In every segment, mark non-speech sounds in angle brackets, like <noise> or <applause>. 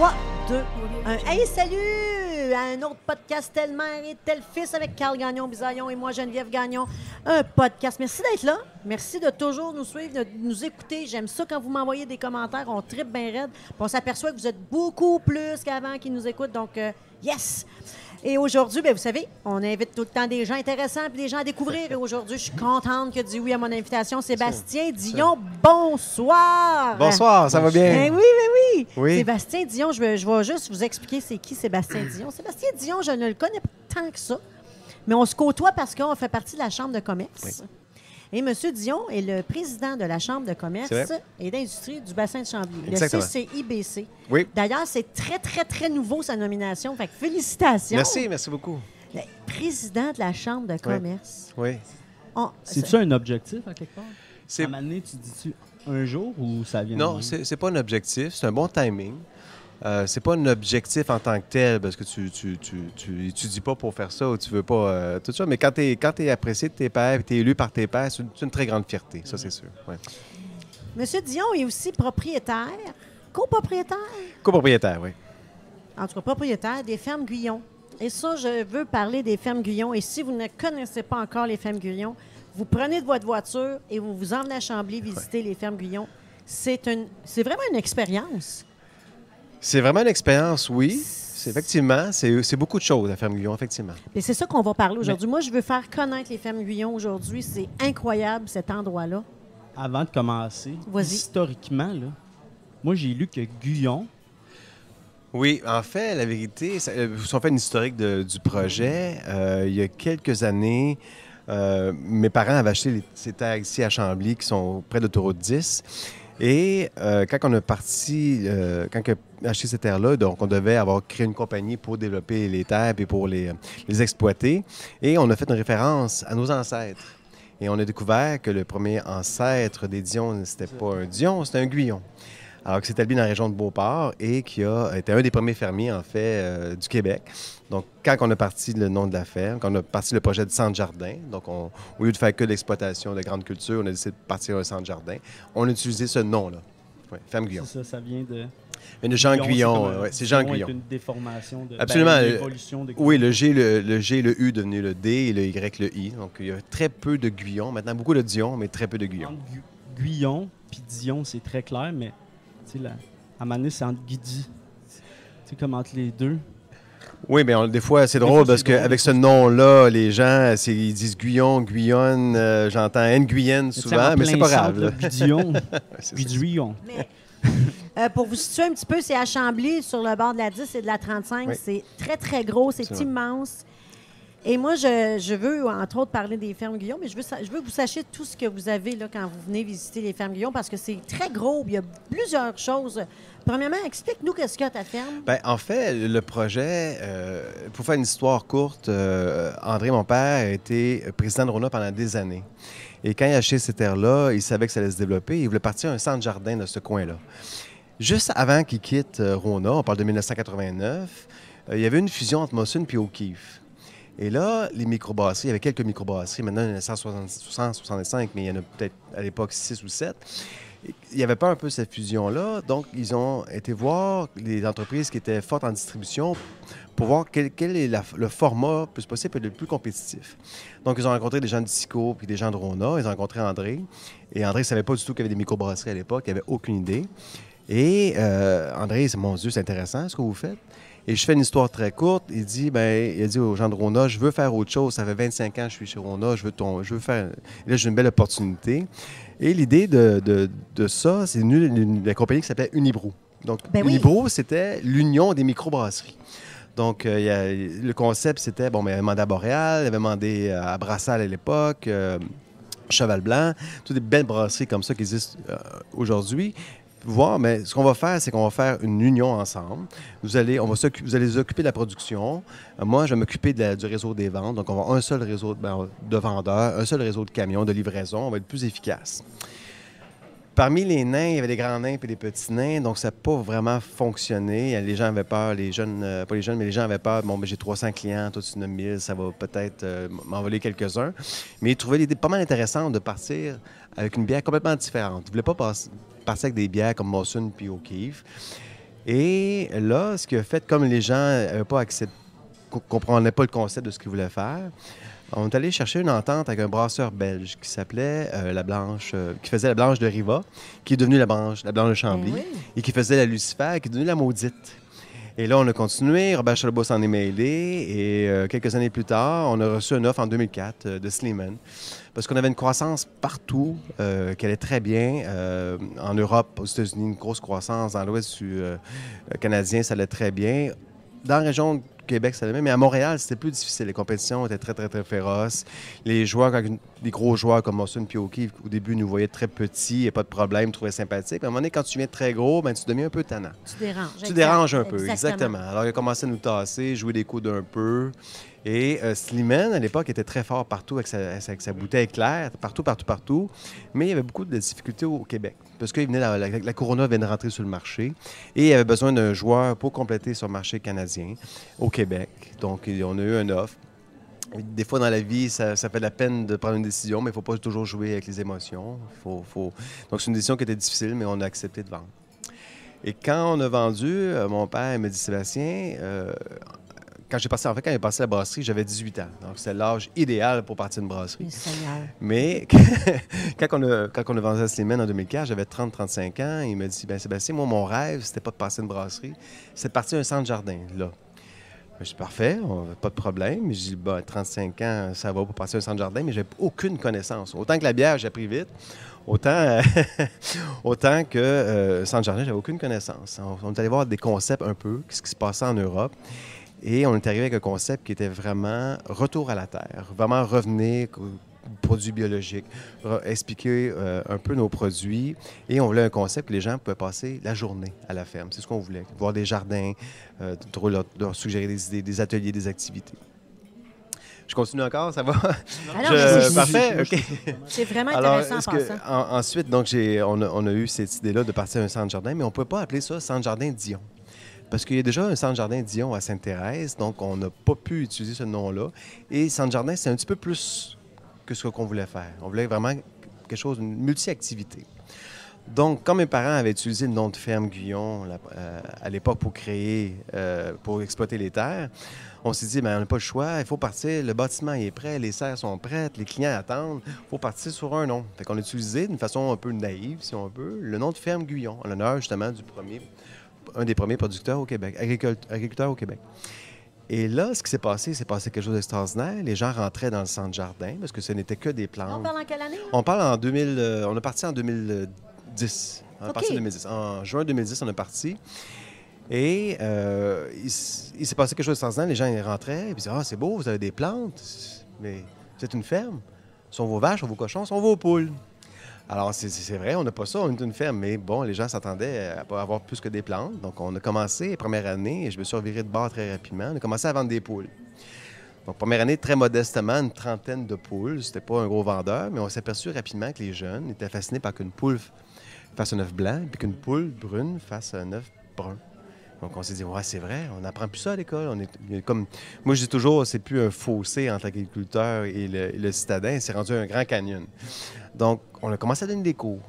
3, 2, 1. Hey, salut! À un autre podcast Telle Mère et Tel Fils avec Carl Gagnon, Bisaillon et moi, Geneviève Gagnon. Un podcast. Merci d'être là. Merci de toujours nous suivre, de nous écouter. J'aime ça quand vous m'envoyez des commentaires. On tripe bien raide. On s'aperçoit que vous êtes beaucoup plus qu'avant qui nous écoutent. Donc, euh, yes! Et aujourd'hui, ben, vous savez, on invite tout le temps des gens intéressants et des gens à découvrir. Et aujourd'hui, je suis contente que dit oui à mon invitation. Sébastien Dion, bonsoir. Bonsoir, ça va bien? Ben oui, ben oui. Oui. Sébastien Dion, je vais, je vais juste vous expliquer c'est qui Sébastien Dion. <clears throat> Sébastien Dion, je ne le connais pas tant que ça, mais on se côtoie parce qu'on fait partie de la Chambre de commerce. Oui. Et M. Dion est le président de la Chambre de commerce et d'industrie du bassin de Chambly, Exactement. le CCIBC. Oui. D'ailleurs, c'est très, très, très nouveau sa nomination. Fait que félicitations. Merci, merci beaucoup. Le président de la Chambre de commerce. Oui. On- C'est-tu un objectif, à quelque part? C'est- À un moment donné, tu dis-tu un jour ou ça vient de Non, c'est pas un objectif, c'est un bon timing. Euh, c'est pas un objectif en tant que tel, parce que tu, tu, tu, tu étudies pas pour faire ça ou tu veux pas euh, tout ça. Mais quand tu es, quand t'es apprécié de tes pairs et tu es élu par tes pairs, c'est une, très grande fierté, ça, c'est sûr. Ouais. Monsieur Dion est aussi propriétaire, copropriétaire, Copropriétaire, oui. en tout cas propriétaire des fermes Guyon. Et ça, je veux parler des fermes Guyon. Et si vous ne connaissez pas encore les fermes Guyon, vous prenez de votre voiture et vous vous emmenez à Chambly visiter les fermes Guyon. C'est vraiment une expérience. C'est vraiment une expérience, oui. C'est effectivement, c'est beaucoup de choses à Ferme Guillon, effectivement. Et c'est ça qu'on va parler aujourd'hui. Moi, je veux faire connaître les fermes Guyon aujourd'hui. C'est incroyable cet endroit-là. Avant de commencer, historiquement, là, moi, j'ai lu que Guyon, Oui, en fait, la vérité, ça, euh, si on fait une historique de- du projet, euh, il y a quelques années, euh, mes parents avaient acheté les- ces terres ici à Chambly, qui sont près de l'autoroute 10. Et euh, quand on a parti, euh, quand acheté ces terres-là, donc on devait avoir créé une compagnie pour développer les terres et pour les, exploiter. Et on a fait une référence à nos ancêtres. Et on a découvert que le premier ancêtre des Dion, c'était pas un Dion, c'était un Guyon. Alors, qui s'est établi dans la région de Beauport et qui a été un des premiers fermiers, en fait, euh, du Québec. Donc, quand on a parti le nom de la ferme, quand on a parti le projet de centre-jardin, donc on- au lieu de faire que l'exploitation de grandes cultures, on a décidé de partir un centre-jardin. On a utilisé ce nom-là. Ouais, ferme Guyon. c'est ça, ça vient de. Mais de Jean Guyon, un- euh, c'est Jean Guyon est Guyon. une déformation de. Absolument, ben, une de Oui, le G, le, le G, le U devenu le D et le Y, le I. Donc, il y a très peu de Guyon. Maintenant, beaucoup de Dion, mais très peu de Guyon. Guyon puis Dion, c'est très clair, mais tu sais, là, à c'est entre Guidi. Tu sais, comme entre les deux. Oui, mais on- des fois, c'est drôle fois, parce qu'avec ce nom-là, les gens, ils disent Guyon, Guyonne, euh, j'entends sais, souvent, en mais c'est pas grave. Gudion. <laughs> Mais euh, pour vous situer un petit peu, c'est à Chambly, sur le bord de la 10 et de la 35. Oui. C'est très, très gros, c'est immense. Et moi, je, veux, entre autres, parler des fermes Guillaume, mais je veux, que vous sachiez tout ce que vous avez là, quand vous venez visiter les fermes Guillaume, parce que c'est très gros. Il y a plusieurs choses. Premièrement, explique-nous qu'est-ce qu'il y a à ta ferme. Ben, en fait, le projet, euh, pour faire une histoire courte, euh, André, mon père, a été président de Rona pendant des années. Et quand il a acheté ces terres-là, il savait que ça allait se développer. Il voulait partir un centre-jardin de ce coin-là. Juste avant qu'il quitte euh, Rona, on parle de 1989, euh, il y avait une fusion entre Mossun et O'Keeffe. Et là, les microbrasseries, il y avait quelques microbrasseries, maintenant il y en a 165, mais il y en a peut-être à l'époque 6 ou 7. Il n'y avait pas un peu cette fusion-là, donc ils ont été voir les entreprises qui étaient fortes en distribution pour voir quel, est le format plus possible et le plus compétitif. Donc, ils ont rencontré des gens de Sico puis des gens de Rona. Ils ont rencontré André. Et André ne savait pas du tout qu'il y avait des microbrasseries à l'époque. Il n'avait aucune idée. Et euh, André, mon Dieu, c'est intéressant ce que vous faites. Et je fais une histoire très courte. Il dit, ben, il a dit aux gens de Rona, je veux faire autre chose. Ça fait 25 ans que je suis chez Rona. Je veux, ton, je veux faire. et là, j'ai une belle opportunité. Et l'idée de, de- de ça, c'est d'une la compagnie qui s'appelait Unibrew. Donc, Ben oui. C'était l'union des microbrasseries. Donc, euh, il y a- le concept, c'était, bon, mais il avait demandé à Boréal, il avait demandé euh, à Brassal à l'époque, euh, Cheval Blanc, toutes des belles brasseries comme ça qui existent euh, aujourd'hui. Voir, mais ce qu'on va faire, c'est qu'on va faire une union ensemble. Vous allez, on va vous allez vous occuper de la production. Euh, moi, je vais m'occuper du réseau des ventes. Donc, on va avoir un seul réseau de, ben, de vendeurs, un seul réseau de camions, de livraison. On va être plus efficace. Parmi les nains, il y avait des grands nains et des petits nains, donc ça n'a pas vraiment fonctionné. Les gens avaient peur, les jeunes, euh, pas les jeunes, mais les gens avaient peur. Bon, ben, j'ai 300 clients, toi tu as 1000, ça va peut-être euh, m'envoler quelques-uns. Mais ils trouvaient l'idée pas mal intéressante de partir avec une bière complètement différente. Ils ne voulaient pas pas- avec des bières comme Mawson puis O'Keeffe. Et là, ce qui a fait, comme les gens n'avaient pas accepté, comprenaient pas le concept de ce qu'ils voulaient faire, on est allé chercher une entente avec un brasseur belge qui s'appelait euh, La Blanche, euh, qui faisait la Blanche de Riva, qui est devenue la Blanche, la Blanche de Chambly, oui. et qui faisait la Lucifer, qui est devenue la Maudite. Et là, on a continué. Robert Chalobot s'en est mêlé. Et euh, quelques années plus tard, on a reçu une offre en 2004 euh, de Sleeman. Parce qu'on avait une croissance partout, euh, qui allait très bien. Euh, en Europe, aux États-Unis, une grosse croissance. Dans l'Ouest euh, canadien, ça allait très bien. Dans la région du Québec, ça allait bien. Mais à Montréal, c'était plus difficile. Les compétitions étaient très, très, très féroces. Les joueurs, quand une- des gros joueurs comme puis O'Keefe, au début, nous voyaient très petits et pas de problème, trouvaient sympathiques. Mais à un moment donné, quand tu viens très gros, ben, tu deviens un peu tannant. Tu déranges. Tu déranges un peu, exactement. Alors, il a commencé à nous tasser, jouer des coups d'un peu. Et euh, Slimane, à l'époque, était très fort partout avec sa, bouteille claire, partout, partout, partout. Mais il y avait beaucoup de difficultés au Québec. Parce que la, Corona venait de rentrer sur le marché. Et il avait besoin d'un joueur pour compléter son marché canadien au Québec. Donc, on a eu une offre. Des fois, dans la vie, ça, fait de la peine de prendre une décision, mais il ne faut pas toujours jouer avec les émotions. Donc, c'est une décision qui était difficile, mais on a accepté de vendre. Et quand on a vendu, euh, mon père me dit Sébastien, euh, quand j'ai passé, en fait, quand j'ai passé à la brasserie, j'avais 18 ans. Donc, c'était l'âge idéal pour partir d'une brasserie. Mais <laughs> quand, on a, quand on a vendu à Slimane en 2004, j'avais 30-35 ans. Il me dit ben Sébastien, moi, mon rêve, c'était pas de passer une brasserie, c'était de partir un centre jardin, là. Je dis parfait, on- pas de problème. Je dis bah, 35 ans, ça va pour passer un centre jardin, mais j'ai aucune connaissance. Autant que la bière, j'ai appris vite. Autant, <laughs> autant que euh, centre jardin, j'avais aucune connaissance. On, on est allé voir des concepts un peu, ce qui se passait en Europe. Et on est arrivé avec un concept qui était vraiment retour à la terre, vraiment revenir aux produits biologiques, expliquer euh, un peu nos produits. Et on voulait un concept que les gens pouvaient passer la journée à la ferme. C'est ce qu'on voulait. Voir des jardins, euh, de- leur, leur suggérer des idées, des ateliers, des activités. Je continue encore, ça va? Alors, <laughs> Je- parfait, OK. <laughs> C'est vraiment Alors, intéressant que- passant. en- ensuite, donc, on, a, on a eu cette idée-là de partir à un centre jardin, mais on ne pouvait pas appeler ça centre jardin Dion. Parce qu'il y a déjà un centre jardin Dion à Sainte-Thérèse, donc on n'a pas pu utiliser ce nom-là. Et centre jardin, c'est un petit peu plus que ce qu'on voulait faire. On voulait vraiment quelque chose, une multi-activité. Donc, quand mes parents avaient utilisé le nom de ferme Guyon euh, à l'époque pour créer, euh, pour exploiter les terres, on s'est dit, ben, on n'a pas le choix, il faut partir, le bâtiment est prêt, les serres sont prêtes, les clients attendent, il faut partir sur un nom. Fait qu'on a utilisé d'une façon un peu naïve, si on veut, le nom de ferme Guyon, en l'honneur justement du premier, un des premiers producteurs au Québec, agricul- agriculteurs au Québec. Et là, ce qui s'est passé, c'est passé quelque chose d'extraordinaire. Les gens rentraient dans le centre jardin parce que ce n'était que des plantes. On parle en quelle année? là? On parle en 2000. euh, on est parti en 2010. On est OK. parti en 2010. En juin 2010, on est parti. Et euh, il, s'est passé quelque chose d'extraordinaire. Les gens ils rentraient et ils disaient Ah, c'est beau, vous avez des plantes, mais êtes une ferme. Sont vos vaches, sont vos cochons, sont vos poules. Alors, c'est- vrai, on n'a pas ça, on est une ferme, mais bon, les gens s'attendaient à avoir plus que des plantes. Donc, on a commencé, première année, et je me suis reviré de bord très rapidement. On a commencé à vendre des poules. Donc, première année, très modestement, une trentaine de poules. C'était pas un gros vendeur, mais on s'est aperçu rapidement que les jeunes étaient fascinés par qu'une poule fasse un œuf blanc, puis qu'une poule brune fasse un œuf brun. Donc, on s'est dit, ouais, c'est vrai, on n'apprend plus ça à l'école. On est, a comme, moi, je dis toujours, c'est plus un fossé entre l'agriculteur et le, et le citadin, c'est rendu un grand canyon. Donc, on a commencé à donner des cours.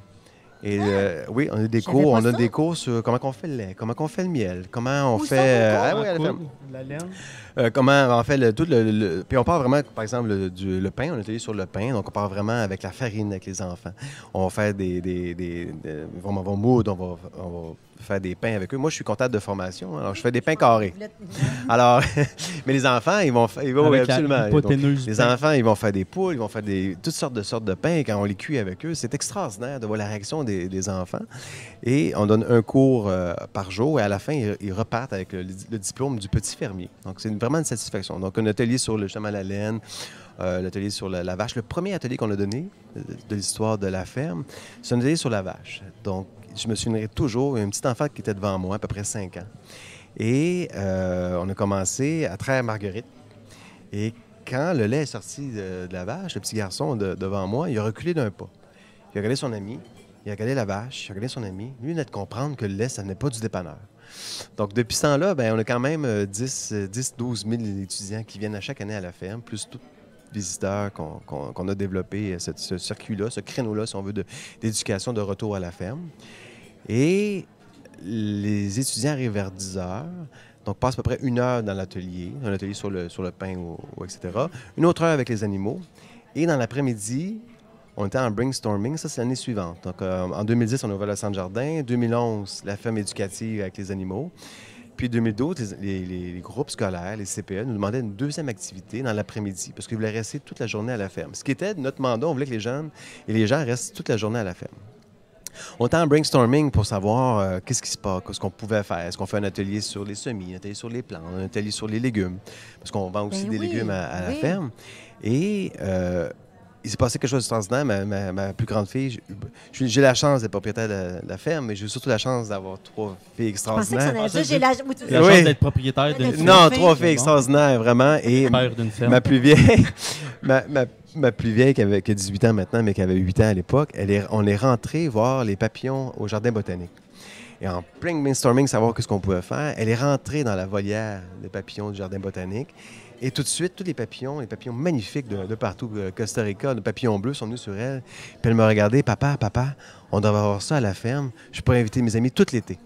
Et euh, oui, on a des cours, on donne ça. des cours sur comment on fait le lait, comment on fait le miel, comment on Où fait... euh, ah la coudre, ferme. la laine. Euh, comment on fait le, tout le, le- Puis on parle vraiment, par exemple, le, du, le pain. On a été sur le pain. Donc, on parle vraiment avec la farine avec les enfants. On va faire des. des, des, des- on va moudre, on va, on va faire des pains avec eux. Moi, je suis comptable de formation. Alors, je fais des pains carrés. <laughs> Alors, <laughs> mais les enfants, ils vont faire. ils vont- oui, absolument. Donc, les enfants, ils vont faire des poules, ils vont faire des, toutes sortes de sortes de pains quand on les cuit avec eux. C'est extraordinaire de voir la réaction des, des enfants. Et on donne un cours euh, par jour et à la fin, ils, ils repartent avec le, le diplôme du petit fermier. Donc, c'est une- vraiment une satisfaction. Donc, un atelier sur le chemin à la laine, euh, l'atelier sur la, la vache. Le premier atelier qu'on a donné euh, de l'histoire de la ferme, c'est un atelier sur la vache. Donc, je me souviendrai toujours, un petit enfant qui était devant moi, à peu près 5 ans. Et euh, on a commencé à traire Marguerite. Et quand le lait est sorti de, la vache, le petit garçon de- devant moi, il a reculé d'un pas. Il a regardé son ami, il a regardé la vache, il a regardé son ami. Lui, il venait de comprendre que le lait, ça venait pas du dépanneur. Donc, depuis ce temps-là, ben, on a quand même euh, 10, euh, 10 12 000 étudiants qui viennent à chaque année à la ferme, plus les visiteurs qu'on a développé, euh, ce, circuit-là, ce créneau-là, si on veut, d'éducation de, retour à la ferme. Et les étudiants arrivent vers 10 heures. Donc, passent à peu près une heure dans l'atelier, un atelier sur le, sur le pain, etc. Une autre heure avec les animaux. Et dans l'après-midi, on était en brainstorming. Ça, c'est l'année suivante. Donc, euh, en 2010, on a ouvert le centre jardin. 2011, la ferme éducative avec les animaux. Puis 2012, les, les- les groupes scolaires, les CPE, nous demandaient une deuxième activité dans l'après-midi parce qu'ils voulaient rester toute la journée à la ferme. Ce qui était notre mandat, on voulait que les jeunes et les gens restent toute la journée à la ferme. On était en brainstorming pour savoir euh, qu'est-ce qui se passe, qu'est-ce qu'on pouvait faire. Est-ce qu'on fait un atelier sur les semis, un atelier sur les plantes, un atelier sur les légumes? Parce qu'on vend aussi Ben des oui, légumes à, à la ferme. Et euh, il s'est passé quelque chose d'extraordinaire. Ma, ma- ma plus grande fille, j'ai- la chance d'être propriétaire de, de la ferme, mais j'ai surtout la chance d'avoir trois filles Je pensais que extraordinaires. Ah, j'ai la... La Oui. chance d'être propriétaire d'une ferme. Non, trois filles extraordinaires, vraiment. Et Père d'une ferme. ma plus vieille, <laughs> ma, ma- ma plus vieille qui, avait, qui a 18 ans maintenant, mais qui avait 8 ans à l'époque, elle est, on est rentré voir les papillons au jardin botanique. Et en plein brainstorming, savoir qu'est-ce qu'on pouvait faire, elle est rentrée dans la volière des papillons du jardin botanique. Et tout de suite, tous les papillons, les papillons magnifiques de, de partout, euh, Costa Rica, de papillons bleus, sont venus sur elle. Puis elle me regardait, papa, papa, on devrait avoir ça à la ferme. Je pourrais inviter mes amis tout l'été.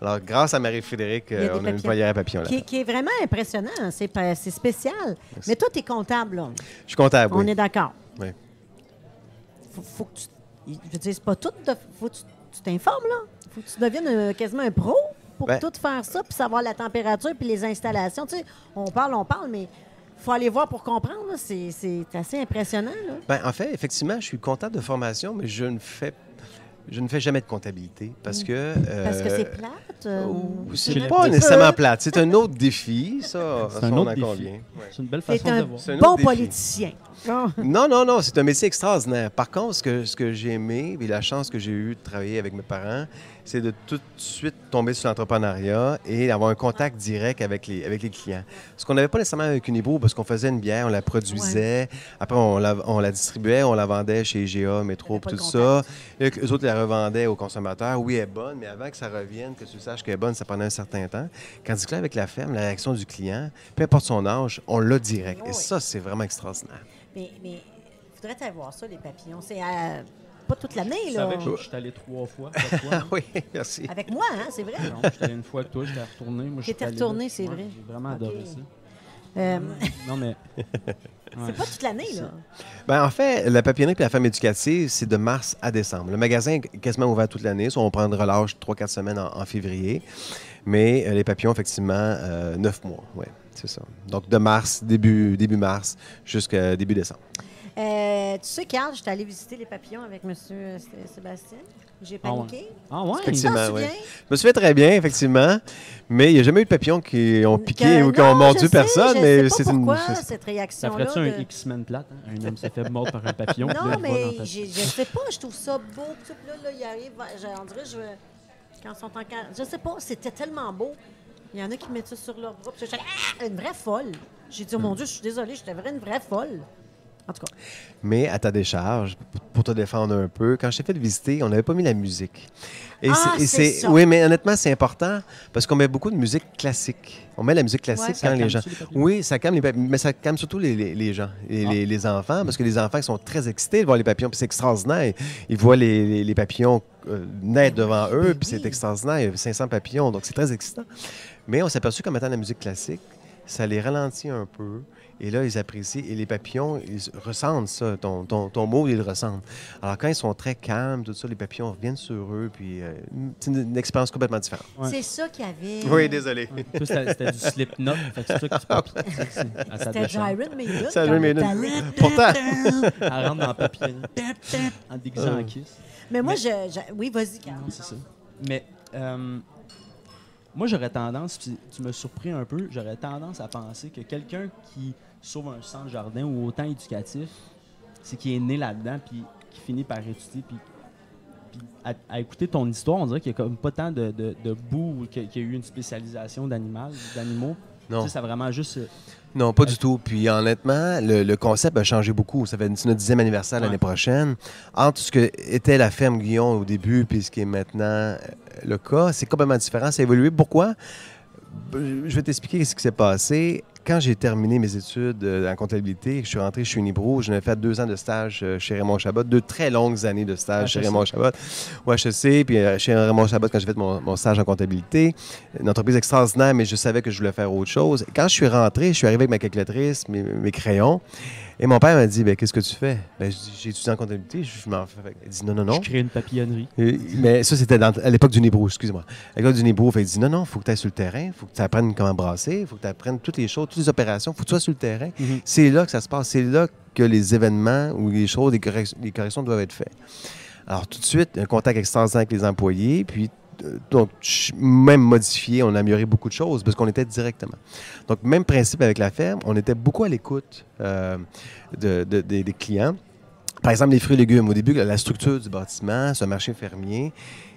Alors, grâce à Marie-Frédéric, Il euh, on a une volière à papillons là. qui, qui est vraiment impressionnant. C'est spécial. Mais toi, tu es comptable, là. Je suis comptable, On oui. est d'accord. Oui. Faut, faut que tu. Je veux dire, c'est pas tout. de- faut que tu tu t'informes, là. Faut que tu deviennes euh, quasiment un pro pour Ben- tout faire ça, puis savoir la température, puis les installations. Tu sais, on parle, on parle, mais faut aller voir pour comprendre. C'est c'est assez impressionnant, là. Ben, en fait, effectivement, je suis comptable de formation, mais je ne fais, je ne fais jamais de comptabilité parce que. euh, Parce que c'est plate. euh, ou- ou C'est pas nécessairement plate. C'est un autre défi, ça. C'est un on autre en défi. Ouais. C'est une belle façon un de voir. C'est un bon défi. politicien. Non, non, non, c'est un métier extraordinaire. Par contre, ce que, ce que j'ai aimé, et la chance que j'ai eue de travailler avec mes parents, c'est de tout de suite tomber sur l'entrepreneuriat et d'avoir un contact direct avec les, avec les clients. Ce qu'on n'avait pas nécessairement avec Unibo, parce qu'on faisait une bière, on la produisait, après on la, on la distribuait, on la vendait chez GA, Métro, tout ça. Et eux autres la revendaient aux consommateurs. Oui, elle est bonne, mais avant que ça revienne, que tu saches qu'elle est bonne, ça prenait un certain temps. Tandis que là, avec la ferme, la réaction du client, peu importe son âge, on l'a direct. Et oui. ça, c'est vraiment extraordinaire. Mais il faudrait avoir ça, les papillons. C'est euh, pas toute l'année, là. que je je suis allé trois fois avec toi. hein? oui, merci. Avec moi, hein, c'est vrai. Non, allé une fois avec toi, j'étais retourné. Moi, T'étais retourné, c'est Ouais, vrai. J'ai vraiment adoré ça. Euh, <laughs> Non, mais. <laughs> c'est Ouais. pas toute l'année, là. Ben, en fait, la papillonnerie et la femme éducative, c'est de mars à décembre. Le magasin est quasiment ouvert toute l'année. Soit on prend de relâche 3-4 semaines en, en février. Mais euh, les papillons, effectivement, euh, 9 mois. Oui, c'est ça. Donc, de mars, début, début mars, jusqu'à début décembre. Euh, tu sais, Carl, j'étais allée visiter les papillons avec M. Sébastien. J'ai Ah ouais. paniqué. Ah ouais? Effectivement. oui. Je me souviens très bien, effectivement. Mais il n'y a jamais eu de papillons qui ont piqué Que- ou qui ont mordu sais, personne. je mais sais c'est pas une. pourquoi c'est- cette Ça ferait-tu de- un X-Men plate? hein? Un homme s'est fait mordre par un papillon. là, Non, mais ta- je sais pas, je trouve ça beau. Là, là, il arrive, je- on dirait, je, quand ils sont en Je sais pas, c'était tellement beau. Il y en a qui mettent ça sur leur bras. puis ah, une vraie folle. J'ai dit, oh mon Dieu, je suis désolée, j'étais vraiment une vraie folle. En tout cas, Mais à ta décharge, pour te défendre un peu, quand je t'ai fait visiter, on n'avait pas mis la musique. Et Ah, c'est. Oui, mais honnêtement, c'est important parce qu'on met beaucoup de musique classique. On met la musique classique Ouais. quand les gens. les? Oui, ça calme les papillons, mais ça calme surtout les, les- les gens, et Ah. les, les enfants, parce que les enfants ils sont très excités de voir les papillons, puis c'est extraordinaire. Ils voient les, papillons euh, naître devant eux, Ben puis c'est extraordinaire. Il y a 500 papillons, donc c'est très excitant. Mais on s'est aperçu qu'en mettant la musique classique, ça les ralentit un peu. Et là, ils apprécient. Et les papillons, ils ressentent ça. Ton, ton, ton mot, ils le ressentent. Alors, quand ils sont très calmes, tout ça, les papillons reviennent sur eux. Puis, euh, c'est une, une expérience complètement différente. Ouais. c'est ça qu'il y avait. Oui, désolé. Ouais. C'était c'était du slip-knot. Fait que c'est ça que <laughs> C'était. Iron Maiden. Iron quand Maiden. Pourtant, Elle rentre dans le papier. <laughs> En déguisant en kiss. Mais moi, Mais- je, je- Oui, vas-y, Carl. Non, c'est ça. Mais euh, moi, j'aurais tendance, tu me surpris un peu, j'aurais tendance à penser que quelqu'un qui sauve un centre jardin ou autant éducatif, c'est qui est né là-dedans, puis qui finit par étudier, puis, à, écouter ton histoire, on dirait qu'il y a comme pas tant de, de, de ou qu'il y a- eu une spécialisation d'animaux. Tu non. sais, ça a vraiment juste. euh, Non, pas du tout. Puis honnêtement, le, le concept a changé beaucoup. Ça fait notre dixième anniversaire l'année Ouais. prochaine. Entre ce que était la ferme Guillon au début puis ce qui est maintenant euh, le cas, c'est complètement différent. Ça a évolué. Pourquoi? Je vais t'expliquer ce qui s'est passé. Quand j'ai terminé mes études euh, en comptabilité, je suis rentré chez Unibro, j'en ai fait deux ans de stage euh, chez Raymond Chabot, deux très longues années de stage chez HEC. Raymond Chabot. Au HEC, puis euh, chez Raymond Chabot, quand j'ai fait mon, mon stage en comptabilité, une entreprise extraordinaire, mais je savais que je voulais faire autre chose. Quand je suis rentré, je suis arrivé avec ma calculatrice, mes, mes crayons, et mon père m'a dit ben, Qu'est-ce que tu fais? Ben, J'ai étudié en comptabilité. Je m'en fais. Il dit Non, non, non. Je crée une papillonnerie. Mais ça, c'était à l'époque du Nébro, excusez-moi. À l'époque du Nébro, il dit non, non, il faut que tu ailles sur le terrain, il faut que tu apprennes comment brasser, il faut que tu apprennes toutes les choses, toutes les opérations, il faut que tu sois sur le terrain. Mhm. C'est là que ça se passe, c'est là que les événements ou les choses, les, correc- les corrections doivent être faites. Alors, tout de suite, un contact extraordinaire avec les employés, puis euh, donc, même modifié, on a amélioré beaucoup de choses parce qu'on était directement. Donc, même principe avec la ferme, on était beaucoup à l'écoute euh, de- de- des- des clients. Par exemple, les fruits et légumes. Au début, la structure du bâtiment, un marché fermier.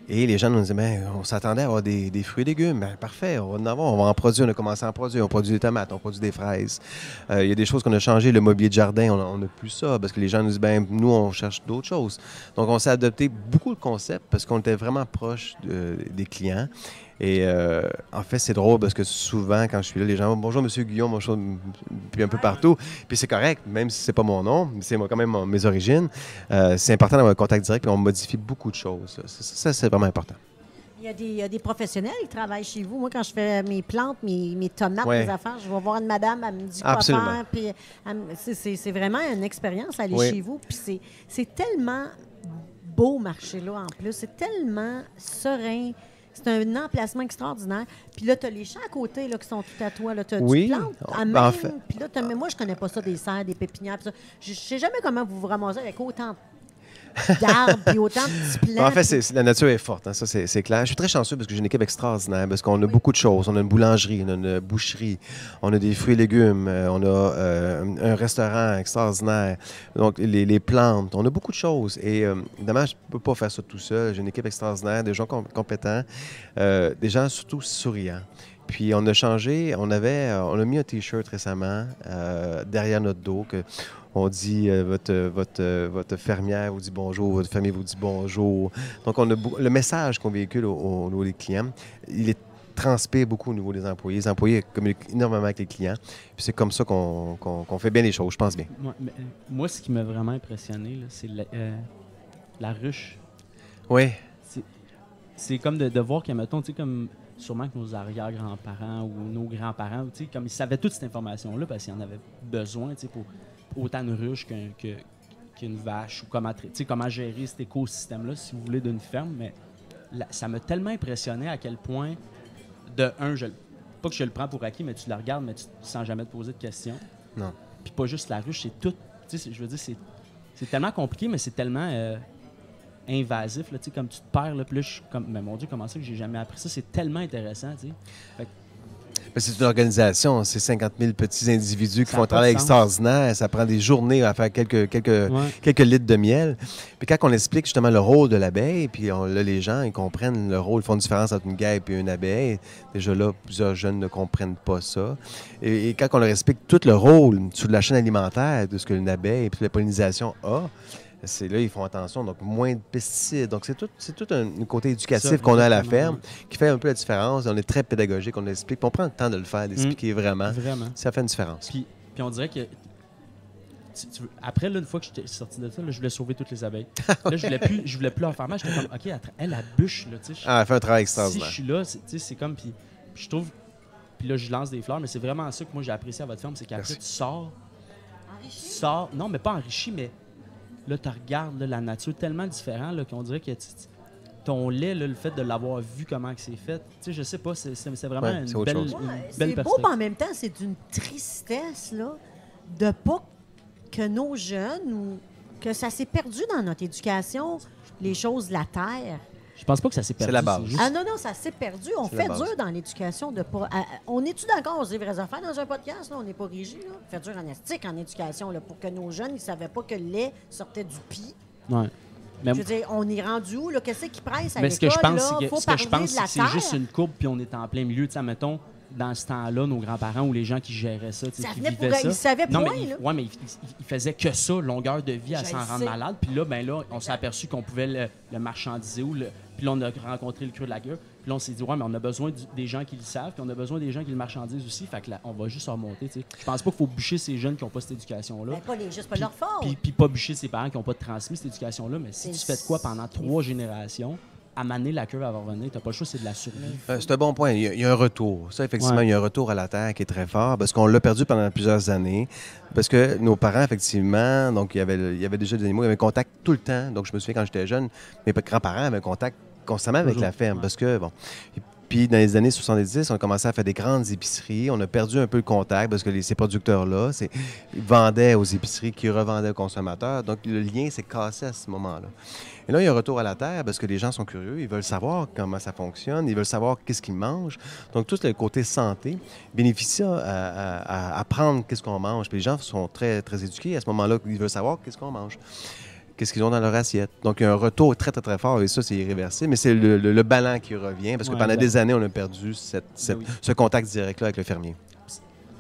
Et les gens nous disaient, ben, on s'attendait à avoir des, fruits et légumes. Ben, parfait, on va en avoir, on va en produire. On a commencé à en produire. On produit des tomates, on produit des fraises. Euh, Il y a des choses qu'on a changées. Le mobilier de jardin, on n'a plus ça parce que les gens nous disent, ben, nous, on cherche d'autres choses. Donc, on s'est adopté beaucoup de concepts parce qu'on était vraiment proche de- des clients. Et euh, en fait, c'est drôle parce que souvent, quand je suis là, les gens bonjour Monsieur Guillaume, bonjour, puis un peu partout. Puis c'est correct, même si c'est pas mon nom, c'est moi quand même mes origines. Euh, c'est important d'avoir un contact direct, puis on modifie beaucoup de choses. Ça, c'est vraiment important. Il y, a des, il y a des professionnels qui travaillent chez vous. Moi, quand je fais mes plantes, mes, mes tomates, Ouais. mes affaires, je vais voir une madame, elle me dit quoi Absolument. faire. C'est- vraiment une expérience aller Oui. chez vous. Puis c'est- c'est tellement beau marché là en plus. C'est tellement serein. C'est un emplacement extraordinaire. Puis là, tu as les champs à côté là, qui sont tout à toi. Là. Tu Oui. plantes à même. en fait- Puis là, t'as- mais moi, je connais pas ça, des serres, des pépinières. Je sais jamais comment vous vous ramassez avec autant d'arbres puis autant de petits plants. En fait, c'est- la nature est forte, hein, ça c'est c'est clair. Je suis très chanceux parce que j'ai une équipe extraordinaire, parce qu'on a beaucoup de choses. On a une boulangerie, on a une boucherie, on a des fruits et légumes, euh, on a euh, un restaurant extraordinaire, donc les, les plantes, on a beaucoup de choses. Et euh, évidemment, je ne peux pas faire ça tout seul. J'ai une équipe extraordinaire, des gens com- compétents, euh, des gens surtout souriants. Puis on a changé, on avait, euh, on a mis un t-shirt récemment euh, derrière notre dos que on dit euh, votre, votre, votre fermière vous dit bonjour, votre famille vous dit bonjour. Donc on a le message qu'on véhicule au, au niveau des clients, il est transpire beaucoup au niveau des employés. Les employés communiquent énormément avec les clients. Puis c'est comme ça qu'on fait bien les choses, je pense bien. Moi, mais, moi, ce qui m'a vraiment impressionné, c'est la, euh, la ruche. Oui. C'est- comme de, de voir que, mettons, tu sais, comme sûrement que nos arrière-grands-parents ou nos grands-parents, comme ils savaient toute cette information-là parce qu'ils en avaient besoin, pour autant une ruche qu'une vache ou comment, comment gérer cet écosystème-là, si vous voulez, d'une ferme. Mais ça m'a tellement impressionné à quel point, de un, je, pas que je le prends pour acquis, mais tu la regardes, mais tu, sans jamais te poser de questions. Non. Puis pas juste la ruche, c'est tout. Je veux dire, c'est c'est tellement compliqué, mais c'est tellement euh, invasif, là, comme tu te perds, là, puis là, je suis comme, mais mon Dieu, comment ça que j'ai jamais appris ça? C'est tellement intéressant, tu sais. C'est une organisation, c'est 50 000 petits individus qui Ça font un travail extraordinaire. Ça prend des journées à faire quelques, quelques, Ouais. quelques litres de miel. Puis quand on explique justement le rôle de l'abeille, puis on- là, les gens, ils comprennent le rôle, ils font une différence entre une guêpe et une abeille. Déjà là, plusieurs jeunes ne comprennent pas ça. Et, et quand on leur explique tout le rôle sur la chaîne alimentaire de ce qu'une abeille et puis la pollinisation a, c'est là ils font attention. Donc, moins de pesticides. Donc, c'est tout, c'est tout un, côté éducatif qu'on a à la ferme qui fait un peu la différence. On est très pédagogique, on explique. puis on prend le temps de le faire, d'expliquer vraiment. Vraiment. Ça fait une différence. Puis, puis on dirait que. tu- tu veux- après, là, une fois que j'étais sorti de ça, là, je voulais sauver toutes les abeilles. <laughs> Là, je voulais plus, je voulais plus leur faire mal. J'étais comme, OK, elle, la bûche, là, tu sais. je- Ah, elle fait un travail si extraordinaire. je suis là, c'est- comme. Puis, je trouve. Puis là, je lance des fleurs, mais c'est vraiment ça que moi j'ai apprécié à votre ferme, c'est qu'après, tu sors. Tu sors. Non, mais pas enrichi, mais là, tu regardes là, la nature tellement différent là, qu'on dirait que ton lait, là, le fait de l'avoir vu comment que c'est fait, tu sais, je sais pas, c'est c'est- c'est vraiment Ouais, une, belle, chose. une belle c'est beau, mais en même temps, c'est d'une tristesse, là, de pas que nos jeunes, ou que ça s'est perdu dans notre éducation, les choses de la terre. Je pense pas que ça s'est perdu. la base. juste- Ah non, non, ça s'est perdu. On C'est fait dur dans l'éducation de pas. on est-tu d'accord, on se dit vraies affaires dans un podcast, là? On n'est pas rigide, là. On fait dur en estique en éducation, là, pour que nos jeunes, ils savaient pas que le lait sortait du pis. Ouais. Mais, Je veux dire, on est rendu où, là? Qu'est-ce qui presse à mais ce que je l'école, pense, là? c'est que, ce je pense, c'est que c'est juste une courbe, puis on est en plein milieu. Tu sais, mettons, dans ce temps-là, nos grands-parents ou les gens qui géraient ça, Ça qui venait vivaient pour- ça. ils savaient non, point, mais, ils- là. ouais, mais ils, faisaient que ça, longueur de vie, à s'en rendre malade. Puis là, ben là, on s'est aperçu qu'on pouvait le, le marchandiser ou le. Puis là, on a rencontré le creux de la gueule. Puis là, on s'est dit, ouais, mais on a besoin du- des gens qui le savent, puis on a besoin des gens qui le marchandisent aussi. Fait que là, on va juste remonter, tu sais. Je pense pas qu'il faut bûcher ces jeunes qui n'ont pas cette éducation-là. Ben, pas les, juste pas Puis- leur faute. Puis, puis pas bûcher ses parents qui n'ont pas transmis cette éducation-là. Mais si tu fais de quoi pendant trois générations, à maner la queue va revenir, t'as pas le choix, c'est de la survie. Euh, C'est un bon point. Il y, a, il y a un retour. Ça, effectivement, Ouais. il y a un retour à la terre qui est très fort parce qu'on l'a perdu pendant plusieurs années. Parce que nos parents, effectivement, donc il y avait, il y avait déjà des animaux, il y avait contact tout le temps. Donc, je me souviens quand j'étais jeune, mes grands-parents avaient contact constamment avec la ferme parce que, bon. Puis, dans les années 70, on a commencé à faire des grandes épiceries. On a perdu un peu le contact parce que ces producteurs-là, vendaient aux épiceries qui revendaient aux consommateurs. Donc, le lien s'est cassé à ce moment-là. Et là, il y a un retour à la terre parce que les gens sont curieux, ils veulent savoir comment ça fonctionne, ils veulent savoir qu'est-ce qu'ils mangent. Donc, tout le côté santé bénéficie à, à- à apprendre qu'est-ce qu'on mange. Puis les gens sont très, très éduqués à ce moment-là, ils veulent savoir qu'est-ce qu'on mange. Qu'est-ce qu'ils ont dans leur assiette. Donc, il y a un retour très, très, très fort et ça, c'est irréversible. Mais c'est le, le- le ballon qui revient parce que Ouais, pendant exact. des années, on a perdu cette- cette- oui. ce contact direct-là avec le fermier.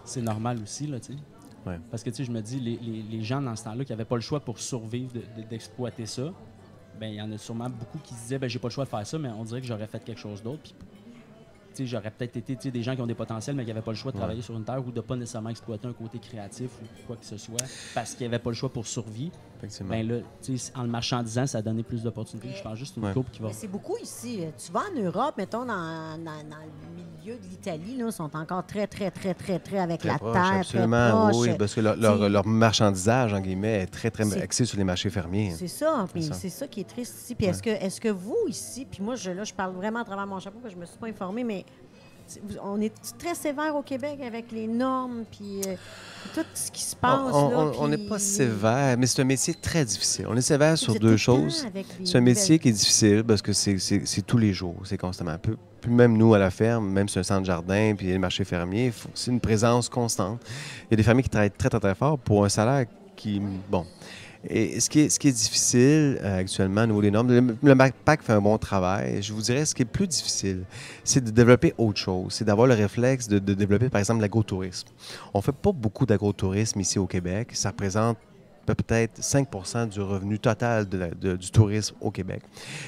c'est normal aussi, là, tu sais. Ouais. Parce que, tu sais, je me dis, les, les- les gens dans ce temps-là qui n'avaient pas le choix pour survivre de- de- d'exploiter ça, ben il y en a sûrement beaucoup qui se disaient, ben j'ai pas le choix de faire ça, mais on dirait que j'aurais fait quelque chose d'autre. Puis, tu sais, j'aurais peut-être été des gens qui ont des potentiels, mais qui n'avaient pas le choix de Ouais. travailler sur une terre ou de pas nécessairement exploiter un côté créatif ou quoi que ce soit, parce qu'ils n'avaient pas le choix pour survie. Effectivement. Ben là, en le marchandisant, ça a donné plus d'opportunités. Je pense juste une Ouais. coupe qui va. C'est beaucoup ici. Tu vas en Europe, mettons, dans, dans- dans le milieu de l'Italie, là, ils sont encore très, très, très, très, très avec Très la proche, terre. absolument, très proche. oui, parce que leur, leur- marchandisage, en guillemets, est très, très C'est- axé sur les marchés fermiers. C'est ça, c'est ça qui est triste ici. Puis est-ce que, est que vous, ici, puis moi, je, là, je parle vraiment à travers mon chapeau, parce que je me suis pas informée, mais on est très sévère au Québec avec les normes, puis euh, tout ce qui se passe. On- n'est puis- pas sévère, mais c'est un métier très difficile. On est sévère sur deux le choses. C'est un métier qui est difficile parce que c'est- tous les jours, c'est constamment. Peu- Puis même nous, à la ferme, même sur un centre jardin, puis les marchés fermiers, faut- c'est une présence constante. Il y a des fermiers qui travaillent très, très, très fort pour un salaire qui... Bon. Et ce qui est, difficile euh, actuellement au niveau des normes, le, le fait un bon travail. Je vous dirais, ce qui est plus difficile, c'est de développer autre chose. C'est d'avoir le réflexe de, de développer, par exemple, l'agotourisme. On fait pas beaucoup d'agotourisme ici au Québec. Ça représente peut-être 5 du revenu total du tourisme au Québec.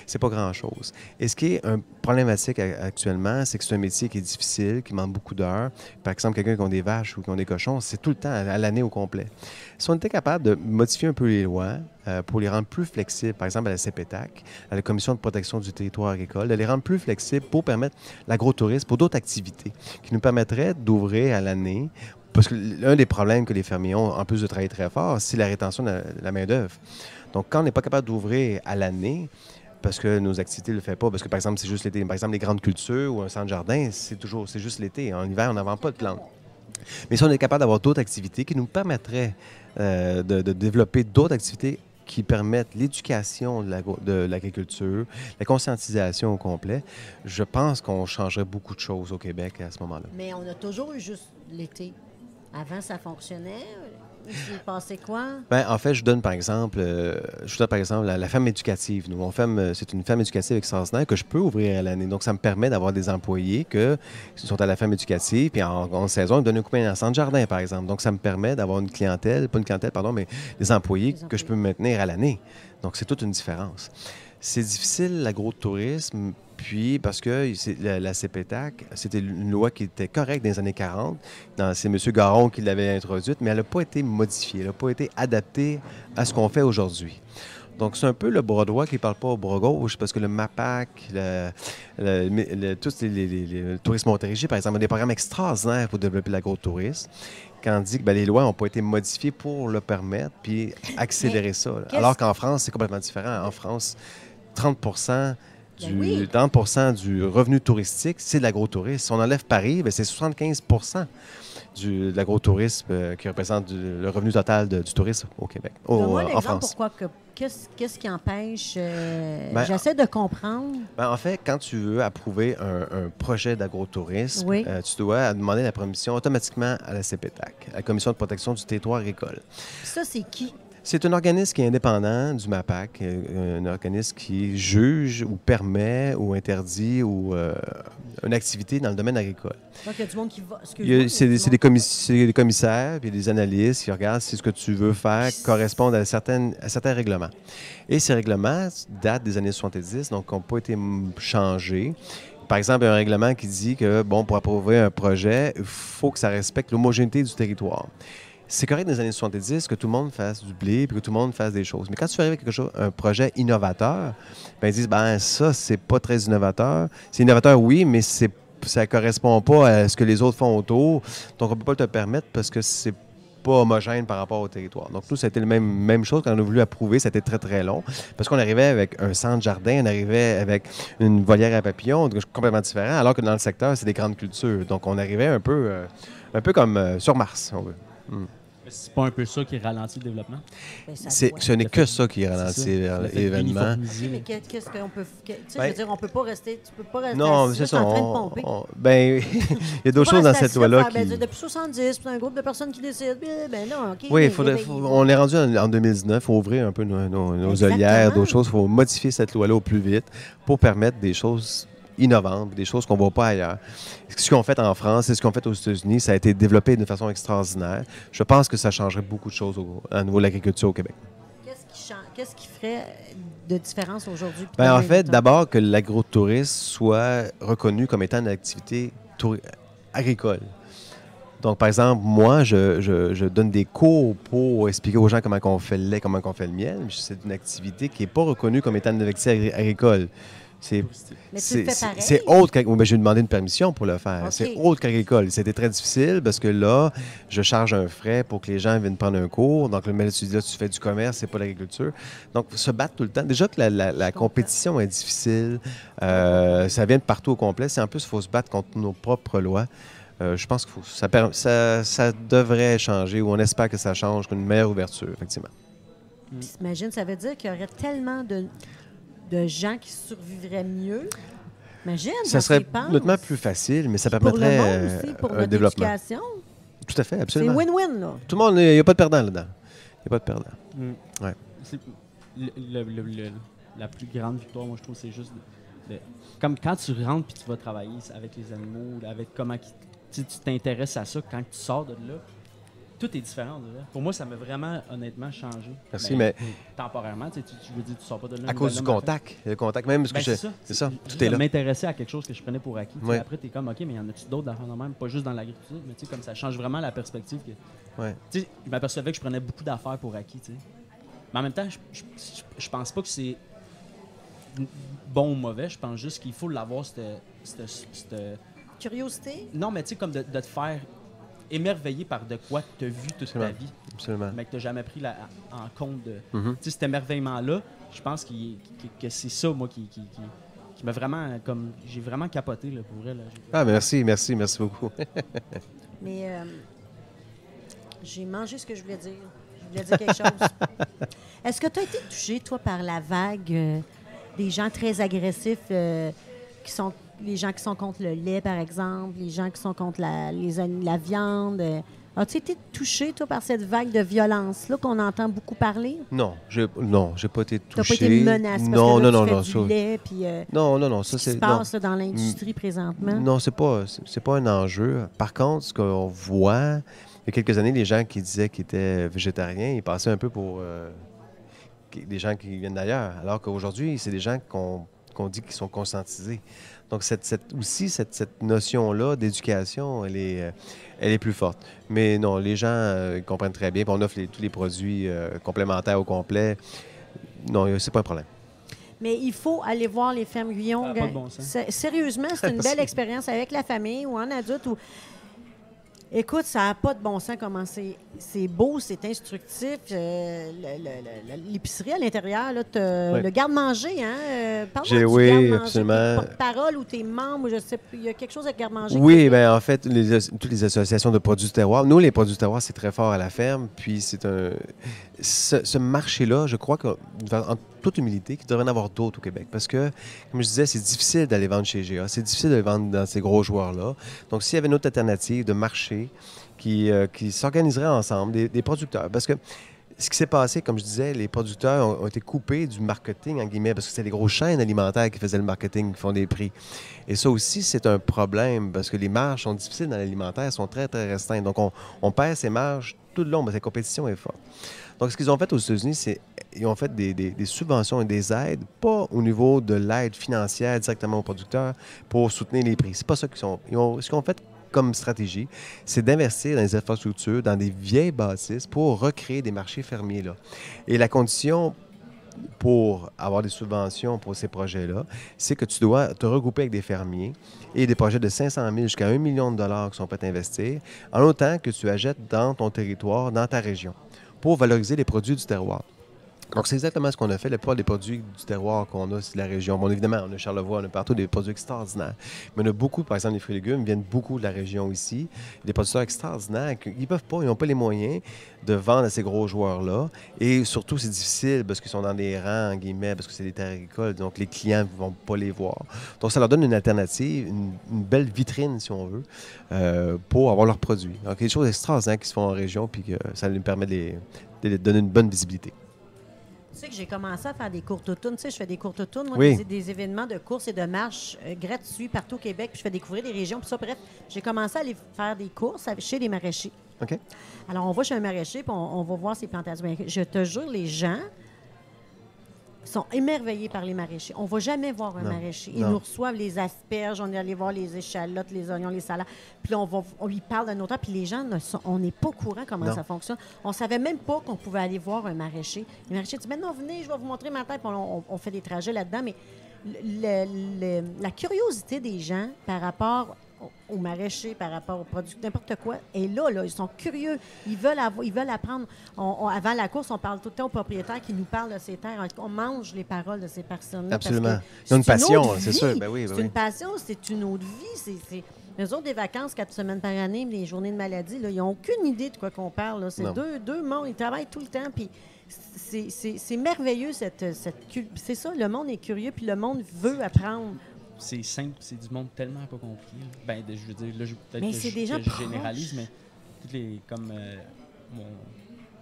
C'est pas grand-chose. Et ce qui est un problématique actuellement, c'est que c'est un métier qui est difficile, qui demande beaucoup d'heures. Par exemple, quelqu'un qui a des vaches ou qui a des cochons, c'est tout le temps, à à l'année au complet. Si on était capable de modifier un peu les lois euh, pour les rendre plus flexibles, par exemple à la CPTAC, à la Commission de protection du territoire agricole, de les rendre plus flexibles pour permettre l'agrotourisme, pour d'autres activités qui nous permettraient d'ouvrir à l'année parce que l'un des problèmes que les fermiers ont, en plus de travailler très fort, c'est la rétention de la, main-d'œuvre. Donc, quand on n'est pas capable d'ouvrir à l'année, parce que nos activités ne le font pas, parce que par exemple, c'est juste l'été. Par exemple, les grandes cultures ou un centre jardin, c'est toujours, c'est juste l'été. En hiver, on vend pas de plantes. Mais si on est capable d'avoir d'autres activités qui nous permettraient euh, de, développer d'autres activités qui permettent l'éducation de l'agriculture, la conscientisation au complet, je pense qu'on changerait beaucoup de choses au Québec à ce moment-là. Mais on a toujours eu juste l'été. Avant, ça fonctionnait? Il passé quoi? Ben, en fait, je donne par exemple, euh, je donne par exemple la, la ferme éducative. Nous, on euh, c'est une ferme éducative extraordinaire que je peux ouvrir à l'année. Donc, ça me permet d'avoir des employés que, qui sont à la ferme éducative, puis en, en saison, ils me donnent un coup de centre jardin, par exemple. Donc, ça me permet d'avoir une clientèle, pas une clientèle, pardon, mais des employés Des que je peux maintenir à l'année. Donc, c'est toute une différence. C'est difficile, l'agro-tourisme, puis parce que la, la CPTAC, c'était une loi qui était correcte dans les années 40. Dans- C'est M. Garon qui l'avait introduite, mais elle n'a pas été modifiée, elle n'a pas été adaptée à ce qu'on fait aujourd'hui. Donc, c'est un peu le bras droit qui ne parle pas au bras gauche, parce que le MAPAC, le, le, le- tous les, les- les- les- le tourisme Montérégie, par exemple, a des programmes extraordinaires pour développer l'agro-tourisme. Quand on dit que ben, les lois n'ont pas été modifiées pour le permettre, puis accélérer ça. Alors qu'en France, c'est complètement différent. En France, 30 du, Ben oui. 30 du revenu touristique, c'est de l'agrotourisme. Si on enlève Paris, ben, c'est 75 du, de l'agrotourisme euh, qui représente du- le revenu total de- du tourisme au Québec, au- Donne-moi en France. pourquoi que qu'est-ce qui empêche euh, Ben, J'essaie de comprendre. Ben, en fait, quand tu veux approuver un, un projet d'agrotourisme, Oui. euh, tu dois demander la permission automatiquement à la CPTAC, à la Commission de protection du territoire agricole. Ça c'est qui? C'est un organisme qui est indépendant du MAPAC, euh, un organisme qui juge ou permet ou interdit ou euh, une activité dans le domaine agricole. Donc, il y a du monde qui va. C'est des, commis- des commissaires puis des analystes qui regardent si ce que tu veux faire correspond à, certaines, à certains règlements. Et ces règlements datent des années 70, donc n'ont pas été changés. Par exemple, il y a un règlement qui dit que, bon, pour approuver un projet, il faut que ça respecte l'homogénéité du territoire. C'est correct dans les années 70 que tout le monde fasse du blé et que tout le monde fasse des choses. Mais quand tu arrives avec quelque chose, un projet innovateur, ben, ils disent, ben ça, c'est pas très innovateur. C'est innovateur, oui, mais c'est ça correspond pas à ce que les autres font autour. Donc, on peut pas te permettre parce que c'est pas homogène par rapport au territoire. Donc, nous, été la même, même chose quand on a voulu approuver. Été très, très long parce qu'on arrivait avec un centre jardin, on arrivait avec une volière à papillons, complètement différent, alors que dans le secteur, c'est des grandes cultures. Donc, on arrivait un peu, euh, un peu comme euh, sur Mars, si on veut. C'est pas un peu ça qui ralentit le développement? Ben. Ce n'est que ça qui ralentit l'événement. Mais qu'est- qu'est-ce qu'on peut. Tu sais, je Ben- veux dire, on peut pas rester. Tu peux pas rester. Non, c'est ça. en train de pomper. on- ben, <laughs> il y a d'autres choses dans cette loi-là faire, qui. ben, Depuis 70, c'est un groupe de personnes qui décident. Ben, ben non, OK. Oui, on est rendu en, en 2019. Il faut ouvrir un peu nos, nos, nos Exactement. œillères, d'autres choses. Il faut modifier cette loi-là au plus vite pour permettre des choses innovantes, des choses qu'on ne voit pas ailleurs. Ce qu'on fait en France et ce qu'on fait aux États-Unis, ça a été développé de façon extraordinaire. Je pense que ça changerait beaucoup de choses au, à niveau de l'agriculture au Québec. Qu'est-ce qui, chan- qu'est-ce qui ferait de différence aujourd'hui? Ben, en fait, d'abord que l'agrotourisme soit reconnu comme étant une activité agricole. Donc, par exemple, moi, je, je- je donne des cours pour expliquer aux gens comment on fait le lait, comment on fait le miel. mais C'est une activité qui n'est pas reconnue comme étant une activité agri- agricole. C'est c'est- c'est- c'est autre qu'ag- oui, ben, J'ai demandé une permission pour le faire. C'est autre qu'agricole. C'était très difficile parce que là, je charge un frais pour que les gens viennent prendre un cours. Donc, le mais là, tu dis là, tu fais du commerce, c'est pas l'agriculture. Donc, se battre tout le temps. Déjà que la, la- la compétition est difficile. Euh, ça vient de partout au complet. Si en plus, il faut se battre contre nos propres lois. euh, je pense que ça, ça, ça devrait changer ou on espère que ça change, qu'une meilleure ouverture, effectivement. Puis ça veut dire qu'il y aurait tellement de, de gens qui survivraient mieux? Imagine, Ça serait nettement plus facile, mais ça Pour le permettrait monde euh, aussi, pour un notre développement. éducation? Tout à fait, C'est absolument. win-win, là. Tout le monde, il n'y a pas de perdant là-dedans. Il n'y a pas de perdant. Mm. Ouais. C'est- le- le- le- le- la plus grande victoire, moi, je trouve, c'est juste. de- de- comme quand tu rentres puis tu vas travailler avec les animaux, avec comment tu t'intéresses à ça, quand tu sors de là, tout est différent. là. Pour moi, ça m'a vraiment, honnêtement, changé. Merci, Ben, mais Temporairement, tu, tu, tu veux dire, tu sors pas de là. à cause du contact. Le contact, même ce que Ben, je- c'est ça. C'est ça, tout est de là. m'intéresser à quelque chose que je prenais pour acquis. Ouais. Après, tu es comme, OK, mais y en a-tu d'autres d'affaires de même? Pas juste dans l'agriculture, mais tu sais, comme ça change vraiment la perspective. Que, Ouais. tu sais, je m'apercevais que je prenais beaucoup d'affaires pour acquis, tu sais. Mais en même temps, je, je, je- je pense pas que c'est bon ou mauvais. Je pense juste qu'il faut l'avoir, cette, cette- cette- Curiosité? Non, mais tu sais, comme de, de te faire émerveiller par de quoi tu as vu toute ta vie, Absolument. mais que tu n'as jamais pris la- en compte de, Mhm. tu sais, cet émerveillement-là, je pense que, que c'est ça, moi, qui, qui, qui- qui m'a vraiment, comme, j'ai vraiment capoté, là, pour vrai, là. Ah, merci, merci, merci beaucoup. <laughs> Mais euh, j'ai mangé ce que je voulais dire. Je voulais dire quelque chose. <laughs> Est-ce que tu as été touché, toi, par la vague euh, des gens très agressifs euh, qui sont les gens qui sont contre le lait, par exemple, les gens qui sont contre la, les an- la viande? euh, As-tu été touché, toi, par cette vague de violence-là qu'on entend beaucoup parler? Non, je non, j'ai pas été Tu n'as touché. pas été menacé parce non, que là, non, non, tu fais non, du ça- lait, puis euh, non, non, non, ce ça qui se c'est non. passe là, dans l'industrie présentement. Non, c'est pas c'est c'est pas un enjeu. Par contre, ce qu'on voit, il y a quelques années, les gens qui disaient qu'ils étaient végétariens, ils passaient un peu pour euh, qui- des gens qui viennent d'ailleurs, alors qu'aujourd'hui, c'est des gens qu'on qu'on dit qu'ils sont conscientisés. Donc, cette, cette- aussi, cette, cette notion-là d'éducation, elle est, euh, elle est plus forte. Mais non, les gens euh, comprennent très bien. on offre les- tous les produits euh, complémentaires au complet. Non, c'est pas un problème. Mais il faut aller voir les fermes Guyon. Bon Sérieusement, c'est une <laughs> belle expérience avec la famille ou en adulte. Ou... Écoute, ça n'a pas de bon sens comment c'est c'est beau, c'est instructif. euh, L'épicerie à l'intérieur, le garde-manger, hein? euh, du oui, absolument. porte-parole ou t'es membre, ou je sais plus. Il y a quelque chose avec garde-manger. Oui, bien, en fait, les toutes les associations de produits du terroir. Nous, les produits du terroir, c'est très fort à la ferme. Puis, c'est un. Ce, marché-là, je crois qu'en en toute humilité, qu'il devrait en avoir d'autres au Québec. Parce que, comme je disais, c'est difficile d'aller vendre chez GA. C'est difficile de vendre dans ces gros joueurs-là. Donc, s'il y avait une autre alternative de marché qui, euh, qui s'organiserait ensemble, des, des producteurs. Parce que ce qui s'est passé, comme je disais, les producteurs ont, été coupés du marketing, en guillemets, parce que c'est les grosses chaînes alimentaires qui faisaient le marketing, qui font des prix. Et ça aussi, c'est un problème, parce que les marges sont difficiles dans l'alimentaire, sont très, très restreintes. Donc, on, perd ces marges tout le long, mais la compétition est forte. Donc, ce qu'ils ont fait aux États-Unis, c'est ils ont fait des subventions et des aides, pas au niveau de l'aide financière directement aux producteurs pour soutenir les prix. C'est pas ça qu'ils ont. Ils ont ce qu'ils ont fait comme stratégie, c'est d'investir dans les infrastructures, dans des vieilles bâtisses pour recréer des marchés fermiers là. Et la condition pour avoir des subventions pour ces projets-là, c'est que tu dois te regrouper avec des fermiers et des projets de 500 000 jusqu'à 1 million de dollars qui sont prêts à investir, en autant que tu achètes dans ton territoire, dans ta région, pour valoriser les produits du terroir. Donc, c'est exactement ce qu'on a fait. La plupart des produits du terroir qu'on a, c'est de la région. Bon, évidemment, on a Charlevoix, on a partout des produits extraordinaires. Mais on a beaucoup, par exemple, les fruits et légumes viennent beaucoup de la région ici. Des producteurs extraordinaires. qui- Ils peuvent pas, ils n'ont pas les moyens de vendre à ces gros joueurs-là. Et surtout, c'est difficile parce qu'ils sont dans des rangs, en guillemets, parce que c'est des terres agricoles. Donc, les clients ne vont pas les voir. Donc, ça leur donne une alternative, une, belle vitrine, si on veut, euh, pour avoir leurs produits. Donc, il y a des choses extraordinaires qui se font en région, puis que ça nous permet de donner une bonne visibilité. Tu sais que j'ai commencé à faire des courtes autournes. Tu sais, je fais des courtes moi, Oui. des, des événements de courses et de marches euh, gratuits partout au Québec. Puis je fais découvrir des régions. Puis ça, bref, j'ai commencé à aller faire des courses chez les maraîchers. OK? Alors, on va chez un maraîcher, puis on, on va voir ses plantations. Mais je te jure, les gens sont émerveillés par les maraîchers. On ne va jamais voir un Non. maraîcher. Ils Non. nous reçoivent les asperges, on est allé voir les échalotes, les oignons, les salades. Puis on, va, on lui parle d'un autre temps, puis les gens, ne sont- on n'est pas au courant comment Non. ça fonctionne. On ne savait même pas qu'on pouvait aller voir un maraîcher. Les maraîchers disent, maintenant, venez, je vais vous montrer ma tête. On, on- on fait des trajets là-dedans. Mais le- le- la curiosité des gens par rapport aux maraîchers, par rapport aux produits, n'importe quoi, est là, là. Ils sont curieux. Ils veulent, avoir- ils veulent apprendre. On- on- avant la course, on parle tout le temps aux propriétaires qui nous parlent de ces terres. On mange les paroles de ces personnes-là. Absolument. Ils ont une passion, c'est sûr. Ben oui, ben c'est oui. une passion, c'est une autre vie. C'est. Eux autres, des vacances, quatre semaines par année, les journées de maladie, là, ils n'ont aucune idée de quoi qu'on parle. C'est deux, deux mondes. Ils travaillent tout le temps. Puis c'est, merveilleux, cette, cette C'est ça, le monde est curieux, puis le monde veut apprendre. C'est simple, c'est du monde tellement pas compliqué. là. Ben, de- je veux dire, là, je, peut-être que je, que je généralise, mais toutes les, comme euh, mon,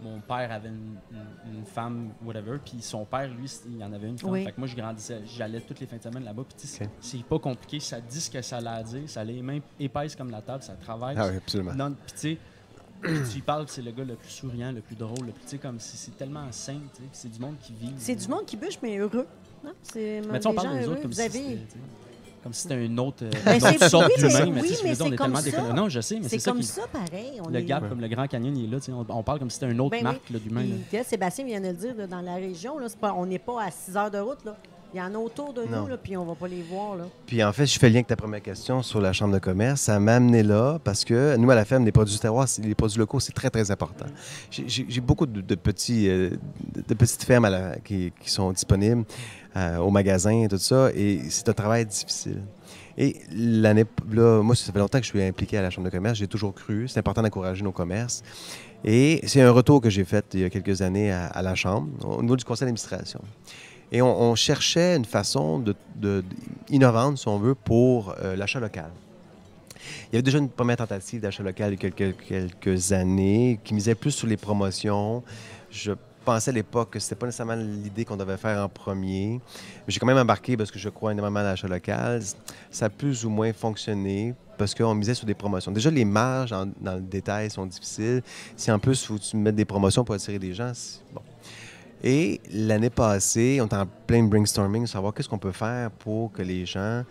mon père avait une, une- une femme, whatever, puis son père, lui, il en avait une femme. Oui. Fait que moi, je grandissais, j'allais toutes les fins de semaine là-bas, puis tu sais, Ok. c'est pas compliqué, ça dit ce que ça a à dire, ça a les mains épaisses comme la table, ça travaille. Ah oui, absolument. Non, puis tu sais, puis tu y parles, c'est le gars le plus souriant, le plus drôle, le plus, tu sais, comme si c'est tellement simple, tu sais, puis c'est du monde qui vit. C'est du monde qui bûche, mais heureux. Non? C'est Mais tu sais, on parle des autres comme Vous si avez... comme si c'était une autre, euh, Ben, une autre c'est- sorte oui, mais- d'humain, oui, on est tellement ça. Non, je sais, mais c'est C'est ça comme qui ça, pareil. On le est... gap comme le Grand Canyon, il est là, tu sais, on, on parle comme si c'était une autre Ben oui. marque là, d'humain. Sébastien vient de le dire, là, dans la région, là, pas, on n'est pas à 6 heures de route. Là. Il y en a autour de Non. nous, là, puis on va pas les voir. Là. Puis en fait, je fais le lien avec ta première question sur la Chambre de commerce. Ça m'a amené là parce que nous, à la ferme, les produits du terroir, c'est- les produits locaux, c'est très, très important. J'ai- beaucoup de, de petits, euh, de, de petites fermes à la- qui, qui sont disponibles euh, au magasin et tout ça, et c'est un travail difficile. Et l'année, là, moi, ça fait longtemps que je suis impliqué à la Chambre de commerce. J'ai toujours cru. C'est important d'encourager nos commerces. Et c'est un retour que j'ai fait il y a quelques années à, la Chambre, au niveau du conseil d'administration. Et on, cherchait une façon de, de- innovante, si on veut, pour euh, l'achat local. Il y avait déjà une première tentative d'achat local il y a quelques, quelques années qui misait plus sur les promotions. Je pensais à l'époque que ce n'était pas nécessairement l'idée qu'on devait faire en premier. Mais j'ai quand même embarqué parce que je crois énormément à l'achat local. Ça a plus ou moins fonctionné parce qu'on misait sur des promotions. Déjà, les marges dans le détail sont difficiles. Si en plus, faut tu mettes des promotions pour attirer des gens, bon. Et l'année passée, on était en plein brainstorming, savoir qu'est-ce qu'on peut faire pour que les gens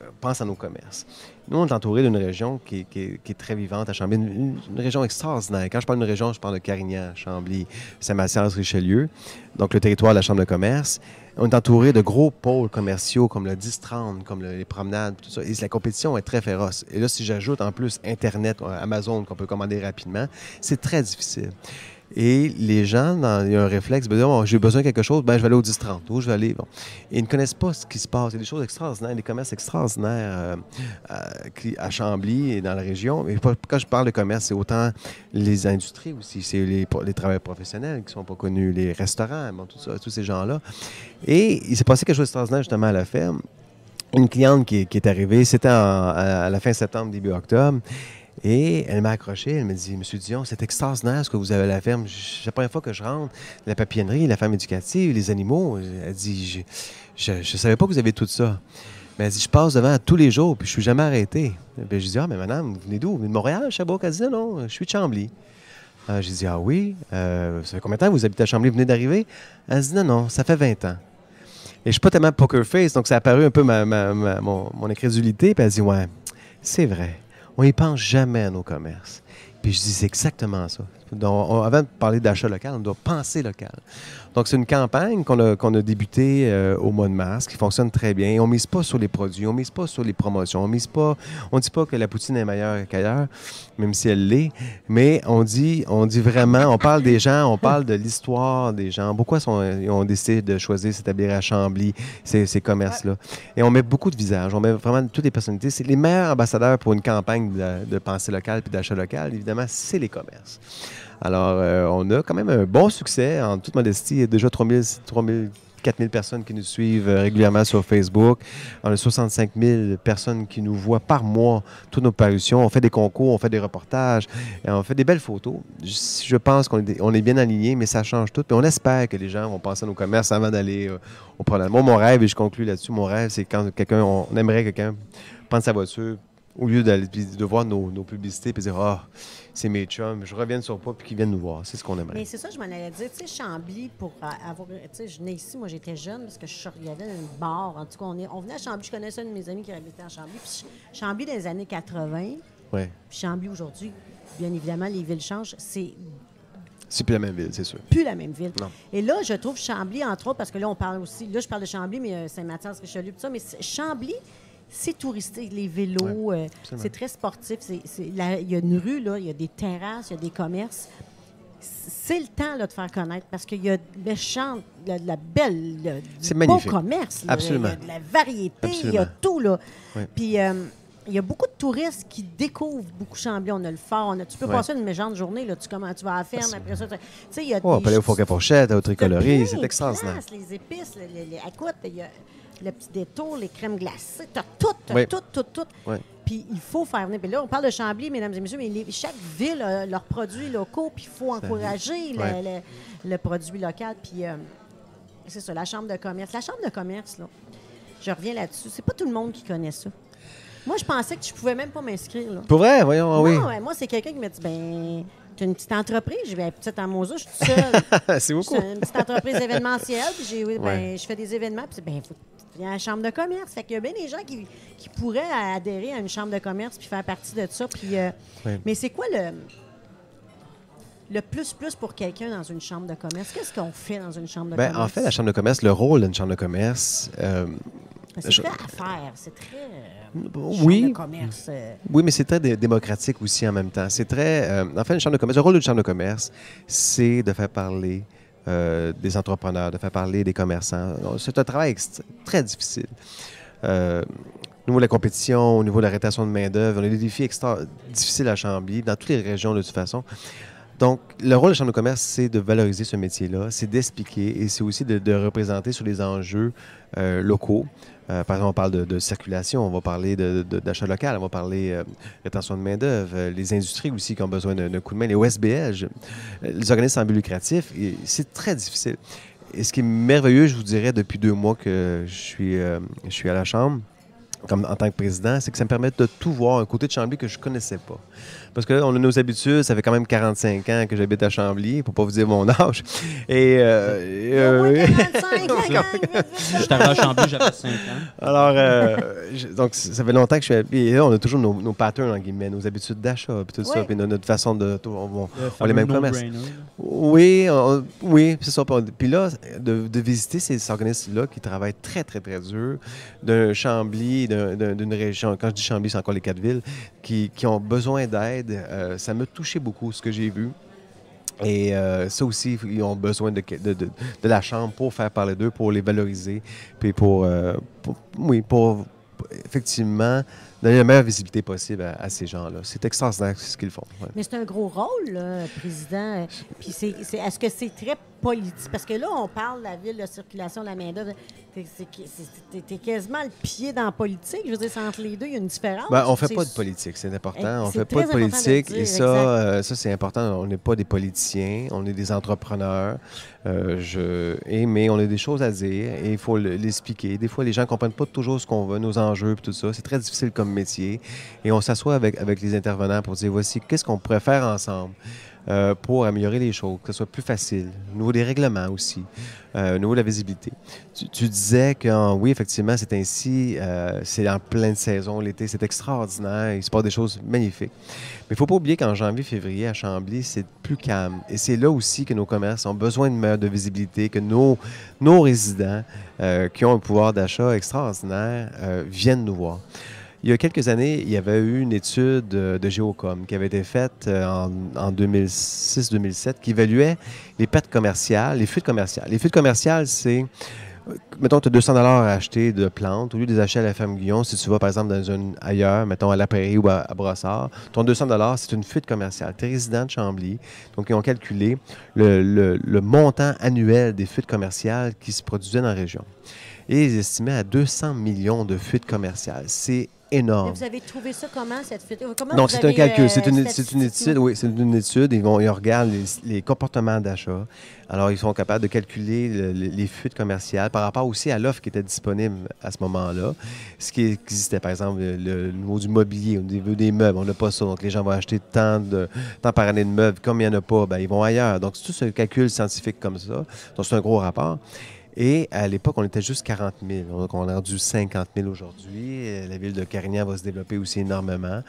euh, pensent à nos commerces. Nous, on est entouré d'une région qui est, très vivante à Chambly, une, région extraordinaire. Quand je parle d'une région, je parle de Carignan, Chambly, Saint-Mathias, Richelieu, donc le territoire de la Chambre de commerce. On est entouré de gros pôles commerciaux comme le 10-30, comme le- les promenades, tout ça. Et la compétition est très féroce. Et là, si j'ajoute en plus Internet, Amazon, qu'on peut commander rapidement, c'est très difficile. Et les gens, il y a un réflexe, ben, Bon, j'ai besoin de quelque chose, ben, je vais aller au 10-30, où je vais aller. Ils ne connaissent pas ce qui se passe. Il y a des choses extraordinaires, des commerces extraordinaires euh, euh, qui- à Chambly et dans la région. Et quand je parle de commerce, c'est autant les industries aussi, c'est les, travailleurs professionnels qui ne sont pas connus, les restaurants, tout ça, tous ces gens-là. Et il s'est passé quelque chose d'extraordinaire justement à la ferme. Une cliente qui, est- arrivée, c'était à, à la fin septembre, début octobre. Et elle m'a accroché, elle me dit Monsieur Dion, c'est extraordinaire ce que vous avez à la ferme. C'est la première fois que je rentre, la papillonnerie, la ferme éducative, les animaux. Elle dit Je ne savais pas que vous avez tout ça. Mais elle dit Je passe devant tous les jours, puis je suis jamais arrêté. Puis je dis Ah, mais madame, vous venez d'où? Vous venez de Montréal, Sherbrooke Elle dit Non, je suis de Chambly. Euh, j'ai dit Ah oui, euh, ça fait combien de temps que vous habitez à Chambly? Vous venez d'arriver? Elle dit Non, non, ça fait 20 ans. Et je suis pas tellement poker face, donc ça a apparu un peu ma, mon, mon, incrédulité. Puis elle dit Ouais, c'est vrai on n'y pense jamais à nos commerces. Puis je dis, exactement ça. Donc, avant de parler d'achat local, on doit penser local. Donc, c'est une campagne qu'on a, qu'on a débutée euh, au mois de mars, qui fonctionne très bien. On ne mise pas sur les produits, on ne mise pas sur les promotions, on mise pas, on dit pas que la poutine est meilleure qu'ailleurs, même si elle l'est, mais on dit, on dit vraiment, on parle des gens, on parle de l'histoire des gens. Pourquoi sont, ont décidé de choisir s'établir à Chambly, ces, ces commerces-là? Et on met beaucoup de visages, on met vraiment toutes les personnalités. C'est les meilleurs ambassadeurs pour une campagne de, de pensée locale puis d'achat local, évidemment, c'est les commerces. Alors, euh, on a quand même un bon succès. En toute modestie, il y a déjà 3000, 3000 4000 personnes qui nous suivent euh, régulièrement sur Facebook. On a 65 000 personnes qui nous voient par mois toutes nos parutions. On fait des concours, on fait des reportages, et on fait des belles photos. Je pense qu'on est, on est bien aligné, mais ça change tout. Puis on espère que les gens vont penser à nos commerces avant d'aller euh, au problème. Moi, mon rêve, et je conclue là-dessus, mon rêve, c'est quand quelqu'un, on aimerait quelqu'un prendre sa voiture, au lieu de voir nos, publicités et dire Ah, c'est mes chums, je reviens sur pas puis qu'ils viennent nous voir. C'est ce qu'on aimerait. Mais c'est ça, je m'en allais dire. Tu sais, Chambly, pour avoir. Tu sais, je venais ici, moi, j'étais jeune parce que je regardais une bar. En tout cas, on, est, on venait à Chambly. Je connaissais un de mes amis qui habitait à Chambly. Puis Chambly dans les années 80. Oui. Puis Chambly aujourd'hui, bien évidemment, les villes changent. C'est c'est plus la même ville, c'est sûr. Plus la même ville. Non. Et là, je trouve Chambly, entre autres, parce que là, on parle aussi, là, je parle de Chambly, mais euh, Saint-Mathias, Richelieu, tout ça, mais Chambly, c'est touristique, les vélos, euh, c'est très sportif. Il y a une rue, là, il y a des terrasses, il y a des commerces. C'est le temps là, de faire connaître parce qu'il y a de, de la belle, du beau commerce. Absolument. Il y a de la variété, il y a tout. Là. Puis euh, il y a beaucoup de touristes qui découvrent beaucoup Chambly. On a le fort. tu peux passer une méchante journée. Là, tu, comment, tu vas à la ferme après ça. Tu sais, il y a oh, on peut aller au Fort Capochette, au Tricolorie. C'est extraordinaire. Les épices, les, les, écoute, il y a le petit détour, les crèmes glacées, tu as tout, tu tout, tout, tout. Puis il faut faire venir. Puis là, on parle de Chambly, mesdames et messieurs, mais chaque ville a leurs produits locaux, puis il faut encourager le, produit local. Puis euh, c'est ça, la chambre de commerce. La chambre de commerce, là, je reviens là-dessus, c'est pas tout le monde qui connaît ça. Moi, je pensais que je pouvais même pas m'inscrire. Pour vrai, voyons, ah oui. moi, c'est quelqu'un qui m'a dit, ben tu une petite entreprise? J'ai ben, petite à Mosa, je suis toute <laughs> seule. c'est beaucoup. une petite entreprise <laughs> événementielle. Puis j'ai, ben, je fais des événements. Puis ben, faut il y a une chambre de commerce. Fait qu'il y a bien des gens qui, pourraient adhérer à une chambre de commerce puis faire partie de ça. Puis, euh, Mais c'est quoi le, le plus-plus pour quelqu'un dans une chambre de commerce? Qu'est-ce qu'on fait dans une chambre de ben, commerce? En fait, la chambre de commerce, le rôle d'une chambre de commerce. Euh, c'est très affaire, c'est très. Euh, oui. De commerce, Oui, mais c'est très démocratique aussi en même temps. C'est très. en fait, une chambre de commerce, le rôle d'une chambre de commerce, c'est de faire parler euh, des entrepreneurs, de faire parler des commerçants. C'est un travail très difficile. Euh, au niveau de la compétition, au niveau de la rétention de main-d'œuvre, on a des défis difficiles à Chambly, dans toutes les régions de toute façon. Donc, le rôle de la Chambre de commerce, c'est de valoriser ce métier-là, c'est d'expliquer et c'est aussi de, représenter sur les enjeux euh, locaux. Euh, par exemple, on parle de, circulation, on va parler d'achat local, on va parler de euh, rétention de main-d'œuvre, les industries aussi qui ont besoin d'un coup de main, les OSBL, les organismes sans but lucratif. C'est très difficile. Et ce qui est merveilleux, je vous dirais, depuis deux mois que je suis, à la Chambre, en tant que président, c'est que ça me permet de tout voir, un côté de Chambly que je ne connaissais pas. Parce qu'on a nos habitudes, ça fait quand même 45 ans que j'habite à Chambly, pour ne pas vous dire mon <laughs> âge. Et. Euh, euh, 45 ans! J'étais arrivé à Chambly, j'avais 5 ans. Alors, euh, donc, ça fait longtemps que je suis. Et là, on a toujours nos, nos patterns, en guillemets, nos habitudes d'achat, puis tout ça, puis notre façon de. On, on, les mêmes commerces. Oui, oui, c'est ça. Puis là, de, de visiter ces organismes-là qui travaillent très, très, très dur, d'un Chambly, d'une région, quand je dis Chambly, c'est encore les quatre villes, qui, qui ont besoin d'aide. Euh, ça m'a touché beaucoup, ce que j'ai vu. Et euh, ça aussi, ils ont besoin de, de, la Chambre pour faire parler d'eux, pour les valoriser, puis pour, euh, oui, pour effectivement donner la meilleure visibilité possible à, ces gens-là. C'est extraordinaire ce qu'ils font. Mais c'est un gros rôle, là, président. Puis c'est, est, ce que c'est très politique? Parce que là, on parle de la ville, de circulation, de la main-d'œuvre. T'es- quasiment le pied dans la politique. Je veux dire, c'est entre les deux, il y a une différence. Ben, on fait C'est- pas de politique, c'est important. Eh, On c'est fait pas de politique et ça, euh, ça c'est important. On n'est pas des politiciens, on est des entrepreneurs. Euh, je, et, mais on a des choses à dire et il faut le- l'expliquer. Des fois, les gens comprennent pas toujours ce qu'on veut, nos enjeux, puis tout ça. C'est très difficile comme métier. Et on s'assoit avec, avec les intervenants pour dire voici qu'est-ce qu'on pourrait faire ensemble? Euh, pour améliorer les choses, que ce soit plus facile. Au niveau des règlements aussi, euh, au niveau de la visibilité. Tu, disais que oui, effectivement, c'est ainsi. euh, c'est en pleine saison, l'été, c'est extraordinaire. Il se passe des choses magnifiques. Mais il ne faut pas oublier qu'en janvier, février, à Chambly, c'est plus calme. Et c'est là aussi que nos commerces ont besoin de meilleure de visibilité, que nos, nos résidents euh, qui ont un pouvoir d'achat extraordinaire viennent nous voir. Il y a quelques années, il y avait eu une étude euh, de Géocom qui avait été faite euh, en, en 2006-2007 qui évaluait les pertes commerciales, les fuites commerciales. Les fuites commerciales, c'est, euh, mettons, tu as 200 à acheter de plantes. Au lieu de les acheter à la ferme Guillon, si tu vas, par exemple, dans une ailleurs, mettons, à La Prairie ou à, à Brossard, ton 200 c'est une fuite commerciale. Tu es résident de Chambly. Donc, ils ont calculé le- le montant annuel des fuites commerciales qui se produisaient dans la région. Et ils estimaient à 200 millions de fuites commerciales. C'est Mais énorme. vous avez trouvé ça comment, cette fuite? Comment Donc, vous c'est un calcul. euh, c'est une, une étude. Oui, c'est une étude. Ils, vont, ils regardent les, les comportements d'achat. Alors, ils sont capables de calculer le- le- les fuites commerciales par rapport aussi à l'offre qui était disponible à ce moment-là. Ce qui existait, par exemple, le, le niveau du mobilier, au niveau des meubles. On n'a pas ça. Donc, les gens vont acheter tant, de, tant par année de meubles. Comme il n'y en a pas, ben, ils vont ailleurs. Donc, c'est tout ce calcul scientifique comme ça. Donc, c'est un gros rapport. Et à l'époque, on était juste 40 000. Donc, on est rendu 50 000 aujourd'hui. Euh, La ville de Carignan va se développer aussi énormément.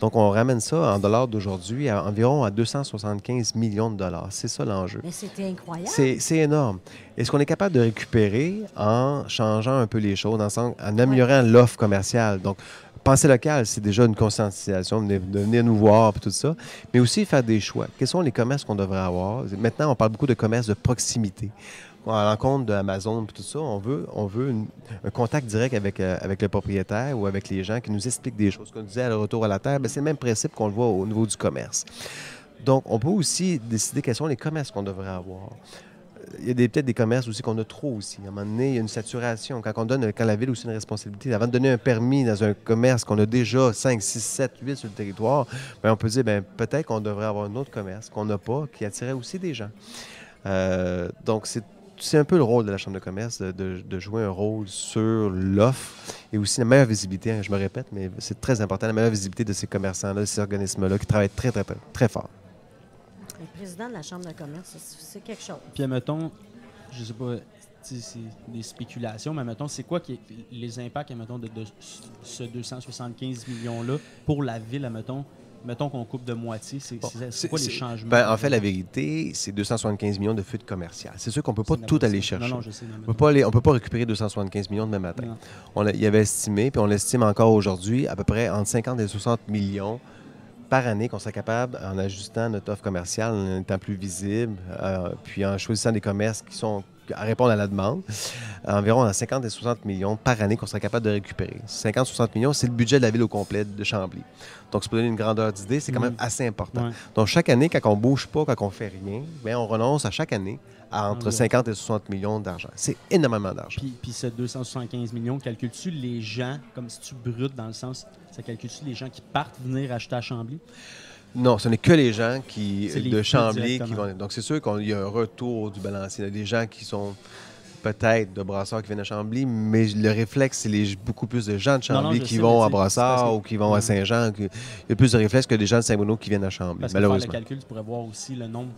Donc, on ramène ça en dollars d'aujourd'hui à environ à 275 millions de dollars. C'est ça l'enjeu. Mais c'était incroyable. C'est énorme. Est-ce qu'on est capable de récupérer en changeant un peu les choses, en améliorant l'offre commerciale? Donc, penser local, c'est déjà une conscientisation, de de venir nous voir et tout ça, mais aussi faire des choix. Quels sont les commerces qu'on devrait avoir? Maintenant, on parle beaucoup de commerces de proximité. À l'encontre d'Amazon et tout ça, on veut, on veut un contact direct avec, euh, avec le propriétaire ou avec les gens qui nous expliquent des choses. Qu'on disait à le retour à la terre, ben, c'est le même principe qu'on le voit au niveau du commerce. Donc, on peut aussi décider quels sont les commerces qu'on devrait avoir. Il y a peut-être des commerces aussi qu'on a trop aussi. À un moment donné, il y a une saturation. Quand on donne, quand la ville a aussi une responsabilité, avant de donner un permis dans un commerce qu'on a déjà 5, 6, 7, 8 sur le territoire, ben, on peut dire, ben, peut-être qu'on devrait avoir un autre commerce qu'on n'a pas, qui attirait aussi des gens. Euh, donc, c'est c'est un peu le rôle de la Chambre de commerce de, de- de jouer un rôle sur l'offre et aussi la meilleure visibilité. hein, je me répète, mais c'est très important, la meilleure visibilité de ces commerçants-là, de ces organismes-là qui travaillent très, très, très, très fort. Le président de la Chambre de commerce, c'est- quelque chose. Puis, admettons, je sais pas, c'est des spéculations, mais admettons, c'est quoi qui est- les impacts, admettons, de, de ce 275 millions-là pour la ville, admettons, mettons qu'on coupe de moitié, c'est Bon, quoi les changements? ben, en fait, la vérité, c'est 275 millions de fuites commerciales. C'est sûr qu'on ne peut pas tout aller chercher. Non, non, je sais. On peut pas aller- on peut pas récupérer 275 millions demain matin. On il avait estimé, puis on l'estime encore aujourd'hui, à peu près entre 50 et 60 millions par année qu'on serait capable, en ajustant notre offre commerciale, en étant plus visible, euh, puis en choisissant des commerces qui sont à répondre à la demande, environ à 50 et 60 millions par année qu'on serait capable de récupérer. 50-60 millions, c'est le budget de la ville au complet de Chambly. Donc, c'est pour donner une grandeur d'idée, c'est quand même assez important. Ouais. Donc, chaque année, quand on bouge pas, quand on fait rien, bien, on renonce à chaque année à entre Environ. 50 et 60 millions d'argent. C'est énormément d'argent. Puis, puis ce 275 millions, calcules-tu les gens, comme si tu brutes dans le sens, ça calcule-tu les gens qui partent venir acheter à Chambly? Non, ce n'est que les gens qui, les de Chambly qui vont. Donc, c'est sûr qu'il y a un retour du balancier. Il y a des gens qui sont peut-être de Brassard qui viennent à Chambly, mais le réflexe, c'est les, beaucoup plus de gens de Non, non, Chambly qui sais, vont à Brassard ou qui vont à Ouais. Saint-Jean. Il y a plus de réflexes que des gens de Saint-Bruno qui viennent à Chambly, Parce que faire le malheureusement. calcul, tu pourrais voir aussi le nombre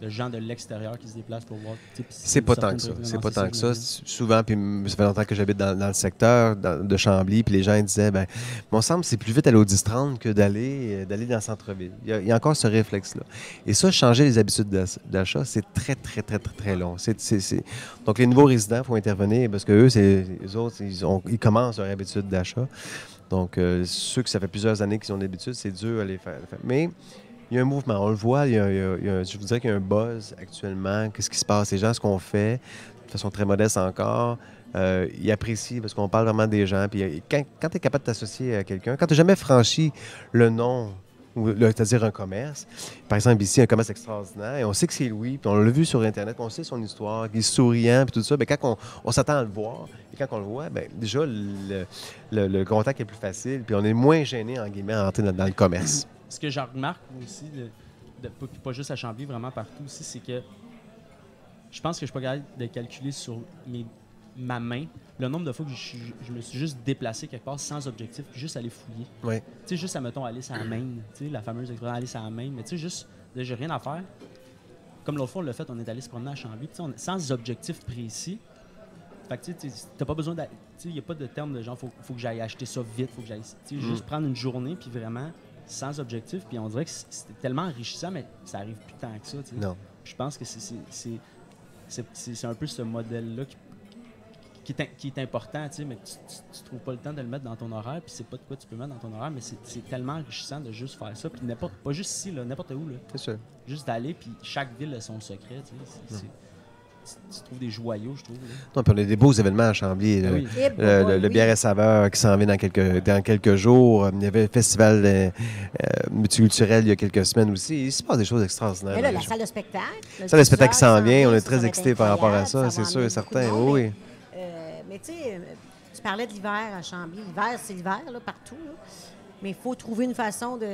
de gens de l'extérieur qui se déplacent pour voir. C'est pas tant que ça. C'est pas tant que ça. Souvent, puis ça fait longtemps que j'habite dans, dans le secteur dans- de Chambly, puis les gens ils disaient, ben, mon semble, c'est plus vite aller au 10-30 que d'aller euh, d'aller dans le centre-ville. Il y, a, il y a encore ce réflexe-là. Et ça, changer les habitudes d'ach- d'achat, c'est très, très, très, très, très long. C'est- c'est- c'est- Donc, les nouveaux résidents, faut intervenir parce que eux, c'est les autres, ils, ont- ils commencent leur habitude d'achat. Donc, euh, ceux que ça fait plusieurs années qu'ils ont l'habitude, c'est dur à les faire. Mais il y a un mouvement, on le voit, il y a, je vous dirais qu'il y a un buzz actuellement. Qu'est-ce qui se passe? Les gens, ce qu'on fait, de façon très modeste encore, euh, ils apprécient parce qu'on parle vraiment des gens. Puis euh, quand, tu es capable de t'associer à quelqu'un, quand tu n'as jamais franchi le le- c'est-à-dire un commerce. Par exemple, ici, un commerce extraordinaire, et on sait que c'est Louis, puis on l'a vu sur Internet, on sait son histoire, qu'il est souriant, puis tout ça. Bien, quand on, s'attend à le voir, et quand on le voit, bien, déjà, le, contact est plus facile, puis on est moins gêné, en guillemets, à entrer dans le commerce. Ce que j'en remarque aussi, de, de- pas, pas juste à Chambly, vraiment partout aussi, c'est que je pense que je suis pas capable de calculer sur mes- ma main le nombre de fois que je, me suis juste déplacé quelque part sans objectif, puis juste aller fouiller. Oui. Tu sais, juste, à, mettons, aller sur la main, tu sais, la fameuse expression aller sur la main, mais tu sais, juste, là, j'ai rien à faire. Comme l'autre fois, on l'a fait, on est allé se promener à Chambly, tu sais, on- sans objectif précis. Fait que tu t'as pas besoin d'a- Tu sais, il n'y a pas de terme de genre, faut, faut que j'aille acheter ça vite, faut que j'aille. Tu sais, juste prendre une journée, puis vraiment, sans objectif, puis on dirait que c'était tellement enrichissant, mais ça arrive plus tant que ça, tu sais. Non. Je pense que c'est- un peu ce modèle-là qui, qui, qui est important, tu sais, mais tu, tu, tu trouves pas le temps de le mettre dans ton horaire, puis c'est pas de quoi tu peux mettre dans ton horaire, mais c'est tellement enrichissant de juste faire ça, puis n'importe, pas juste ici, n'importe où, là, C'est sûr. juste d'aller, puis chaque ville a son secret, tu sais. Tu, trouves des joyaux, je trouve. là. Non, puis on a des beaux événements à Chambly. Ah Le, oui. Eh, le, le- bière et saveur qui s'en vient dans quelques, dans quelques jours. Il y avait le festival euh, euh, multiculturel il y a quelques semaines aussi. Il se passe des choses extraordinaires. Mais là, la salle de spectacle. le salle de spectacle qui s'en vient. On est très excités par rapport à ça, c'est sûr et certain. monde, Oui, mais, euh, mais tu sais, tu parlais de l'hiver à Chambly. L'hiver, c'est l'hiver, là, partout. là. Mais il faut trouver une façon de.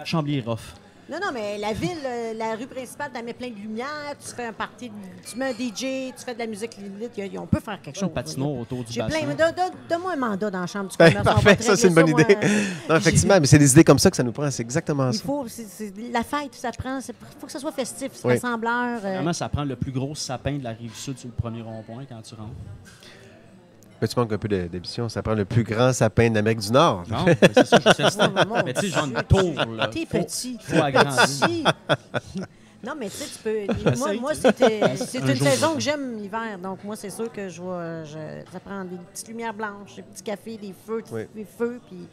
À Chambly rough. Non, non, mais la ville, euh, la rue principale, tu met plein de lumière, tu fais un party, tu mets un DJ, tu fais de la musique il a- on peut faire quelque chose. Patinoire autour du J'ai bassin. Donne-moi un mandat dans la chambre du Ben, commerce. parfait, ça, c'est une bonne idée. euh, <laughs> Non, effectivement, mais c'est des idées comme ça que ça nous prend. C'est exactement Il ça. faut, c'est- c'est- la fête, ça prend. Il faut que ça soit festif, c'est Oui. rassembleur. euh, Vraiment, ça prend le plus gros sapin de la rive sud sur le premier rond-point quand tu rentres. Mais tu manques un peu d'ambition. Ça prend le plus grand sapin d'Amérique du Nord. Non, mais c'est ça, je sais mais tu sais, genre une tour, là. T'es petit. faut agrandir. Petit. Non, mais tu sais, tu peux. <laughs> Moi, moi c'était- c'est Un une jour, saison que j'aime l'hiver. Donc, moi, c'est sûr que je vois. je- ça prend des petites lumières blanches, des petits cafés, des feux, Oui. des feux. Puis.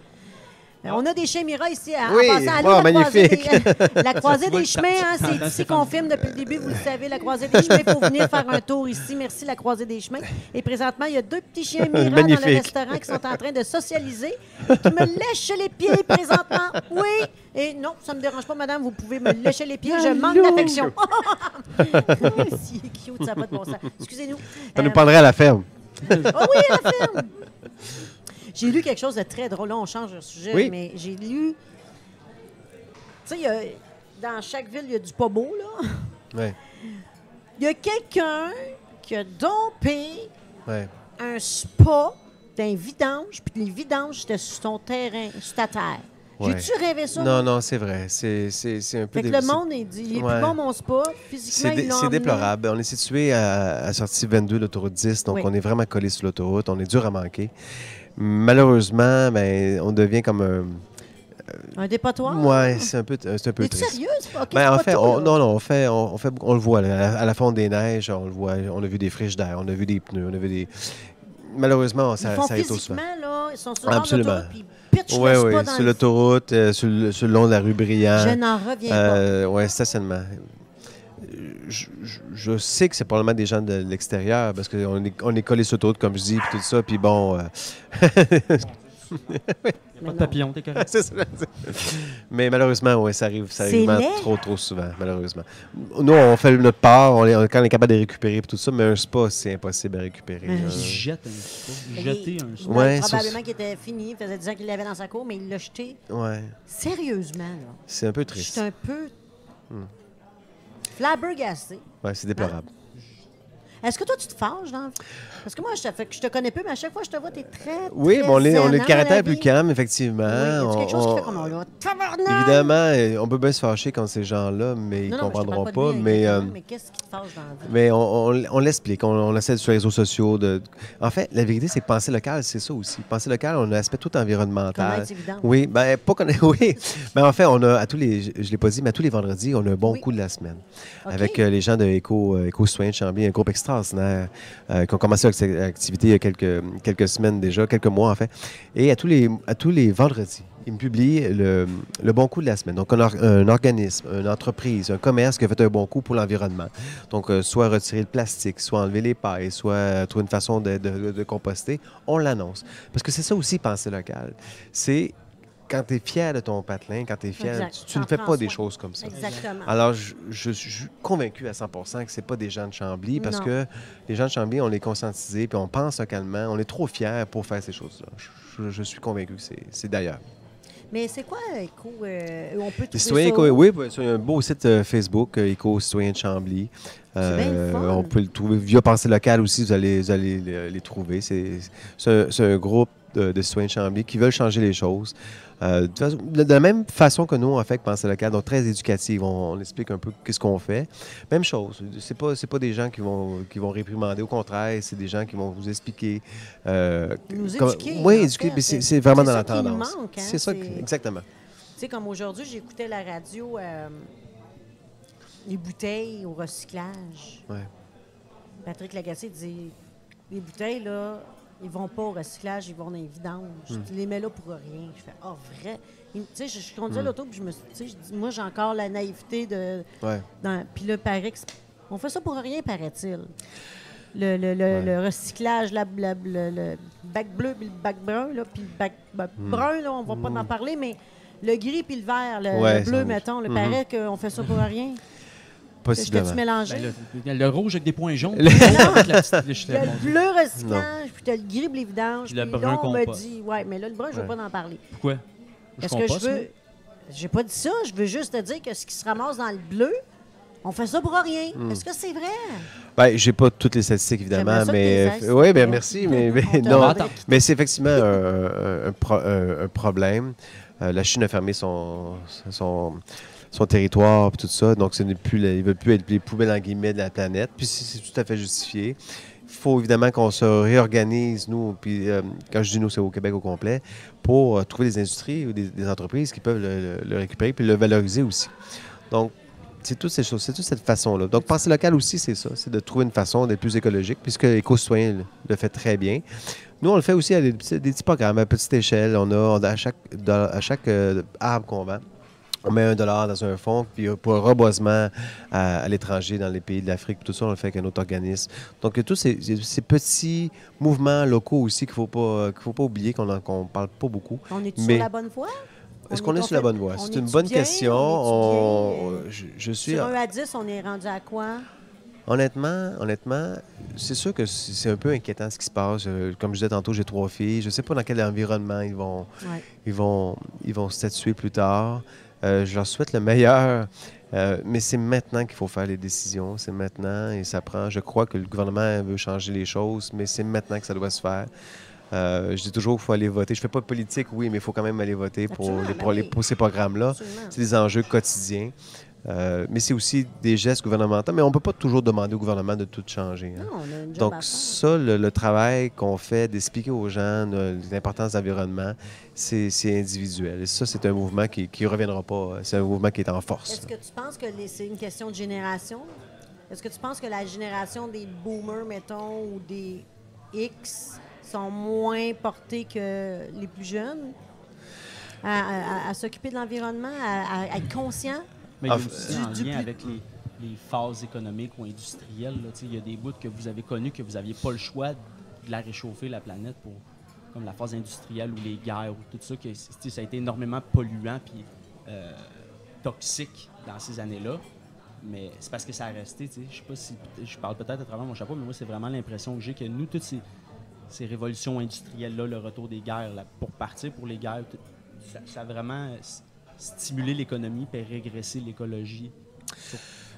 Euh, On a des chiens ici à, Oui, en passant. Wow, la croisée magnifique. des, la croisée des chemins, <laughs> hein, c'est ici qu'on filme depuis le début, vous le savez, la croisée des chemins. Il faut venir faire un tour ici. Merci, la croisée des chemins. Et présentement, il y a deux petits chiens Mira dans le restaurant qui sont en train de socialiser et qui me lèchent les pieds présentement. Oui. Et non, ça ne me dérange pas, madame, vous pouvez me lécher les pieds. Je manque d'affection. <laughs> c'est cute, ça n'a pas de bon sens. Excusez-nous. Ça nous prendrait à la ferme. ah oui, la ferme! J'ai lu quelque chose de très drôle. Là, on change de sujet, Oui. mais j'ai lu. Tu sais, dans chaque ville, il y a du pas beau, là. Ouais, Il y a quelqu'un qui a dompé ouais. un spa d'un vidange, puis les vidanges, c'était sur ton terrain, sur ta terre. Ouais. J'ai-tu rêvé ça? Non, non, c'est vrai. C'est c'est- c'est un peu... Fait que le monde, il dit, il est Ouais. plus bon, mon spa. Physiquement, C'est dé- déplorable. On est situé à, à sortie 22 de l'autoroute 10, donc Oui. on est vraiment collé sur l'autoroute. On est dur à manquer. Malheureusement, ben, on devient comme un. Un dépotoir? Ouais, c'est un peu, c'est un peu Es-tu triste. sérieux? C'est pas- Ben, en pas fait, tout, on, non, non, on fait, on, on fait, on le voit là, à la fonte des neiges, on le voit, on a vu des friches d'air, on a vu des pneus, on a vu des. Malheureusement, Ils ça, font ça souvent. physiquement, là, ils sont sur Absolument. l'autoroute, puis ils pitchent Oui, oui, dans sur le- l'autoroute, euh, sur, sur le long de la rue Brillant. Je n'en reviens pas. Euh, ouais, stationnement. Je, sais que c'est probablement des gens de l'extérieur parce qu'on est, on est collé sur l'autoroute, comme je dis, puis tout ça, puis bon. euh, <laughs> Pas de papillon, t'es <laughs> correct. c'est ça. Mais malheureusement, oui, ça arrive, ça C'est arrive trop, trop souvent, malheureusement. Nous, on fait notre part, on est, on- quand on est capable de récupérer puis tout ça, mais un spa, c'est impossible à récupérer. Mais là. Il jette un spa. Jeter un spa. il- Ouais, probablement sur- qu'il était fini, il faisait 10 ans qu'il l'avait dans sa cour, mais il l'a jeté. Ouais, Sérieusement, là. c'est un peu triste. suis un peu Hmm. Flabbergasté. Ouais, c'est déplorable. Est-ce que toi, tu te fâches dans la vie? Parce que moi, je te, fait que je te connais peu, mais à chaque fois que je te vois, t'es très. Oui, très mais on est, on zen, le caractère plus calme, effectivement. Oui, a quelque chose On- qui fait comme on! Évidemment, euh, on peut bien se fâcher quand ces gens-là, mais ils Non, te comprendront pas. mais, euh, mais qu'est-ce qui te fâche dans la vie? mais on, on- on l'explique, on, on essaie sur les réseaux sociaux. De... En fait, la vérité, c'est que penser local, c'est ça aussi. Penser local, on a un aspect tout environnemental. Évident. Oui, ben pas connaître, <laughs> oui. Mais en fait, on a à tous les, je ne l'ai pas dit, mais à tous les vendredis, on a un bon Oui. coup de la semaine. Avec euh, les gens de euh, Éco Citoyen de Chambly, un groupe extraordinaire qui ont commencé leur acti- activité il y a quelques, quelques semaines déjà, quelques mois en fait. Et à tous les, à tous les vendredis, ils me publient le, le bon coup de la semaine. Donc, un, or- un organisme, une entreprise, un commerce qui a fait un bon coup pour l'environnement. Donc, euh, soit retirer le plastique, soit enlever les pailles, soit trouver une façon de, de- de composter, on l'annonce. Parce que c'est ça aussi, penser local. C'est quand tu es fier de ton patelin, quand tu es fier, Exact. tu, tu ne fais pas des choses comme ça. Exactement. Alors, je, je suis convaincu à 100% que ce pas des gens de Chambly parce Non. que les gens de Chambly, on les conscientisés, puis on pense localement, on est trop fiers pour faire ces choses-là. Je, suis convaincu que c'est- c'est d'ailleurs. Mais c'est quoi, Éco? euh, on peut citoyens ça éco, où? oui, sur un beau site euh, Facebook, euh, Éco Citoyens de Chambly. Euh, C'est on peut le trouver via Pensée locale aussi, vous allez, vous allez les, les trouver. C'est c'est un, c'est un groupe de, de citoyens de Chambly qui veulent changer les choses. Euh, de, façon- la même façon que nous, on fait Pensée locale, donc très éducative. On, on explique un peu qu'est-ce qu'on fait. Même chose. C'est pas, c'est pas des gens qui vont, qui vont réprimander. Au contraire, c'est des gens qui vont vous expliquer. euh, Nous comme- éduquer, Oui, éduquer, c'est vraiment dans la tendance. hein, C'est ça, que- exactement. Tu sais, comme aujourd'hui, j'écoutais la radio, euh, les bouteilles au recyclage. Ouais. Patrick Lagacé disait les bouteilles, là, ils vont pas au recyclage, ils vont dans les vidanges. Hmm. Tu les mets là pour rien. Je fais, oh, vrai? Tu sais, je, je Hmm. conduisais l'auto, puis je me suis moi, j'ai encore la naïveté de. Ouais. dans- Puis là, paraît on fait ça pour rien, paraît-il. Le, le, le, Ouais. le recyclage, la, la- le, le bac bleu puis le bac brun, là, puis le bac, bac Hmm. brun, là, on va pas en parler, mais le gris puis le vert, le, Ouais, bleu, mettons, le Mhm. paraît qu'on fait ça pour rien? Possiblement. Ben, le, le rouge avec des points jaunes. Le- <laughs> bleu recyclage, puis t'as le gris les vidanges. Puis le brun là, on me dit, ouais, mais là, le brun, je veux Ouais. pas en parler. Pourquoi? Parce que je veux. J'ai pas dit ça, je veux juste te dire que ce qui se ramasse dans le bleu, on fait ça pour rien. Hmm. Est-ce que c'est vrai? Ben, j'ai pas toutes les statistiques évidemment, mais oui, ben merci, mais, non, mais c'est effectivement un, un- un pro- un- un problème. Euh, la Chine a fermé son son, son territoire puis tout ça, donc ce plus, ils veulent plus être les poubelles en guillemets de la planète. Puis c'est tout à fait justifié. Il faut évidemment qu'on se réorganise, nous, puis euh, quand je dis nous, c'est au Québec au complet, pour euh, trouver des industries ou des, entreprises qui peuvent le, récupérer puis le valoriser aussi. Donc, c'est toutes ces choses, c'est toute cette façon-là. Donc, penser local aussi, c'est ça, c'est de trouver une façon d'être plus écologique, puisque l'éco-citoyen le, fait très bien. Nous, on le fait aussi à des petits, programmes à petite échelle. On a, à chaque, à chaque euh, arbre qu'on vend, on met un dollar dans un fonds, puis euh, pour un reboisement à, à l'étranger, dans les pays de l'Afrique, tout ça, on le fait avec un autre organisme. Donc, il y a tous ces, petits mouvements locaux aussi qu'il ne faut, pas- qu'il faut pas oublier, qu'on ne parle pas beaucoup. On est Mais- sur la bonne voie? Est-ce On qu'on est sur la bonne voie? C'est une bonne bien? question. On On- je, je suis... Sur 1 à 10, on est rendu à quoi? Honnêtement, honnêtement, c'est sûr que c'est un peu inquiétant ce qui se passe. Euh, Comme je disais tantôt, j'ai trois filles. Je ne sais pas dans quel environnement ils vont, Ouais. ils vont, ils vont statuer plus tard. Euh, je leur souhaite le meilleur, euh, mais c'est maintenant qu'il faut faire les décisions. C'est maintenant et ça prend. Je crois que le gouvernement veut changer les choses, mais c'est maintenant que ça doit se faire. Euh, je dis toujours qu'il faut aller voter. Je fais pas de politique, oui, mais il faut quand même aller voter pour, les, pour, les- pour ces programmes-là. C'est des enjeux quotidiens. Euh, mais c'est aussi des gestes gouvernementaux. Mais on ne peut pas toujours demander au gouvernement de tout changer. hein. Non, on a une job Donc, ça, le, le travail qu'on fait d'expliquer aux gens le- l'importance de l'environnement, c'est individuel. Et ça, c'est un mouvement qui ne reviendra pas. C'est un mouvement qui est en force. Est-ce que tu penses que c'est une question de génération? Est-ce que tu penses que la génération des boomers, mettons, ou des X sont moins portés que les plus jeunes? À, à- à- à s'occuper de l'environnement, à, à être conscient? Mais il y a Ah, aussi en du lien plus- avec les, les phases économiques ou industrielles. là, Il y a des bouts que vous avez connus que vous n'aviez pas le choix de la réchauffer, la planète, pour comme la phase industrielle ou les guerres ou tout ça, que ça a été énormément polluant puis euh, toxique dans ces années-là. Mais c'est parce que ça a resté. Je sais pas si je parle peut-être à travers mon chapeau, mais moi, c'est vraiment l'impression que j'ai que nous, toutes ces, ces révolutions industrielles-là, le retour des guerres, là, pour partir pour les guerres, ça, ça a vraiment s- stimulé l'économie et régressé l'écologie.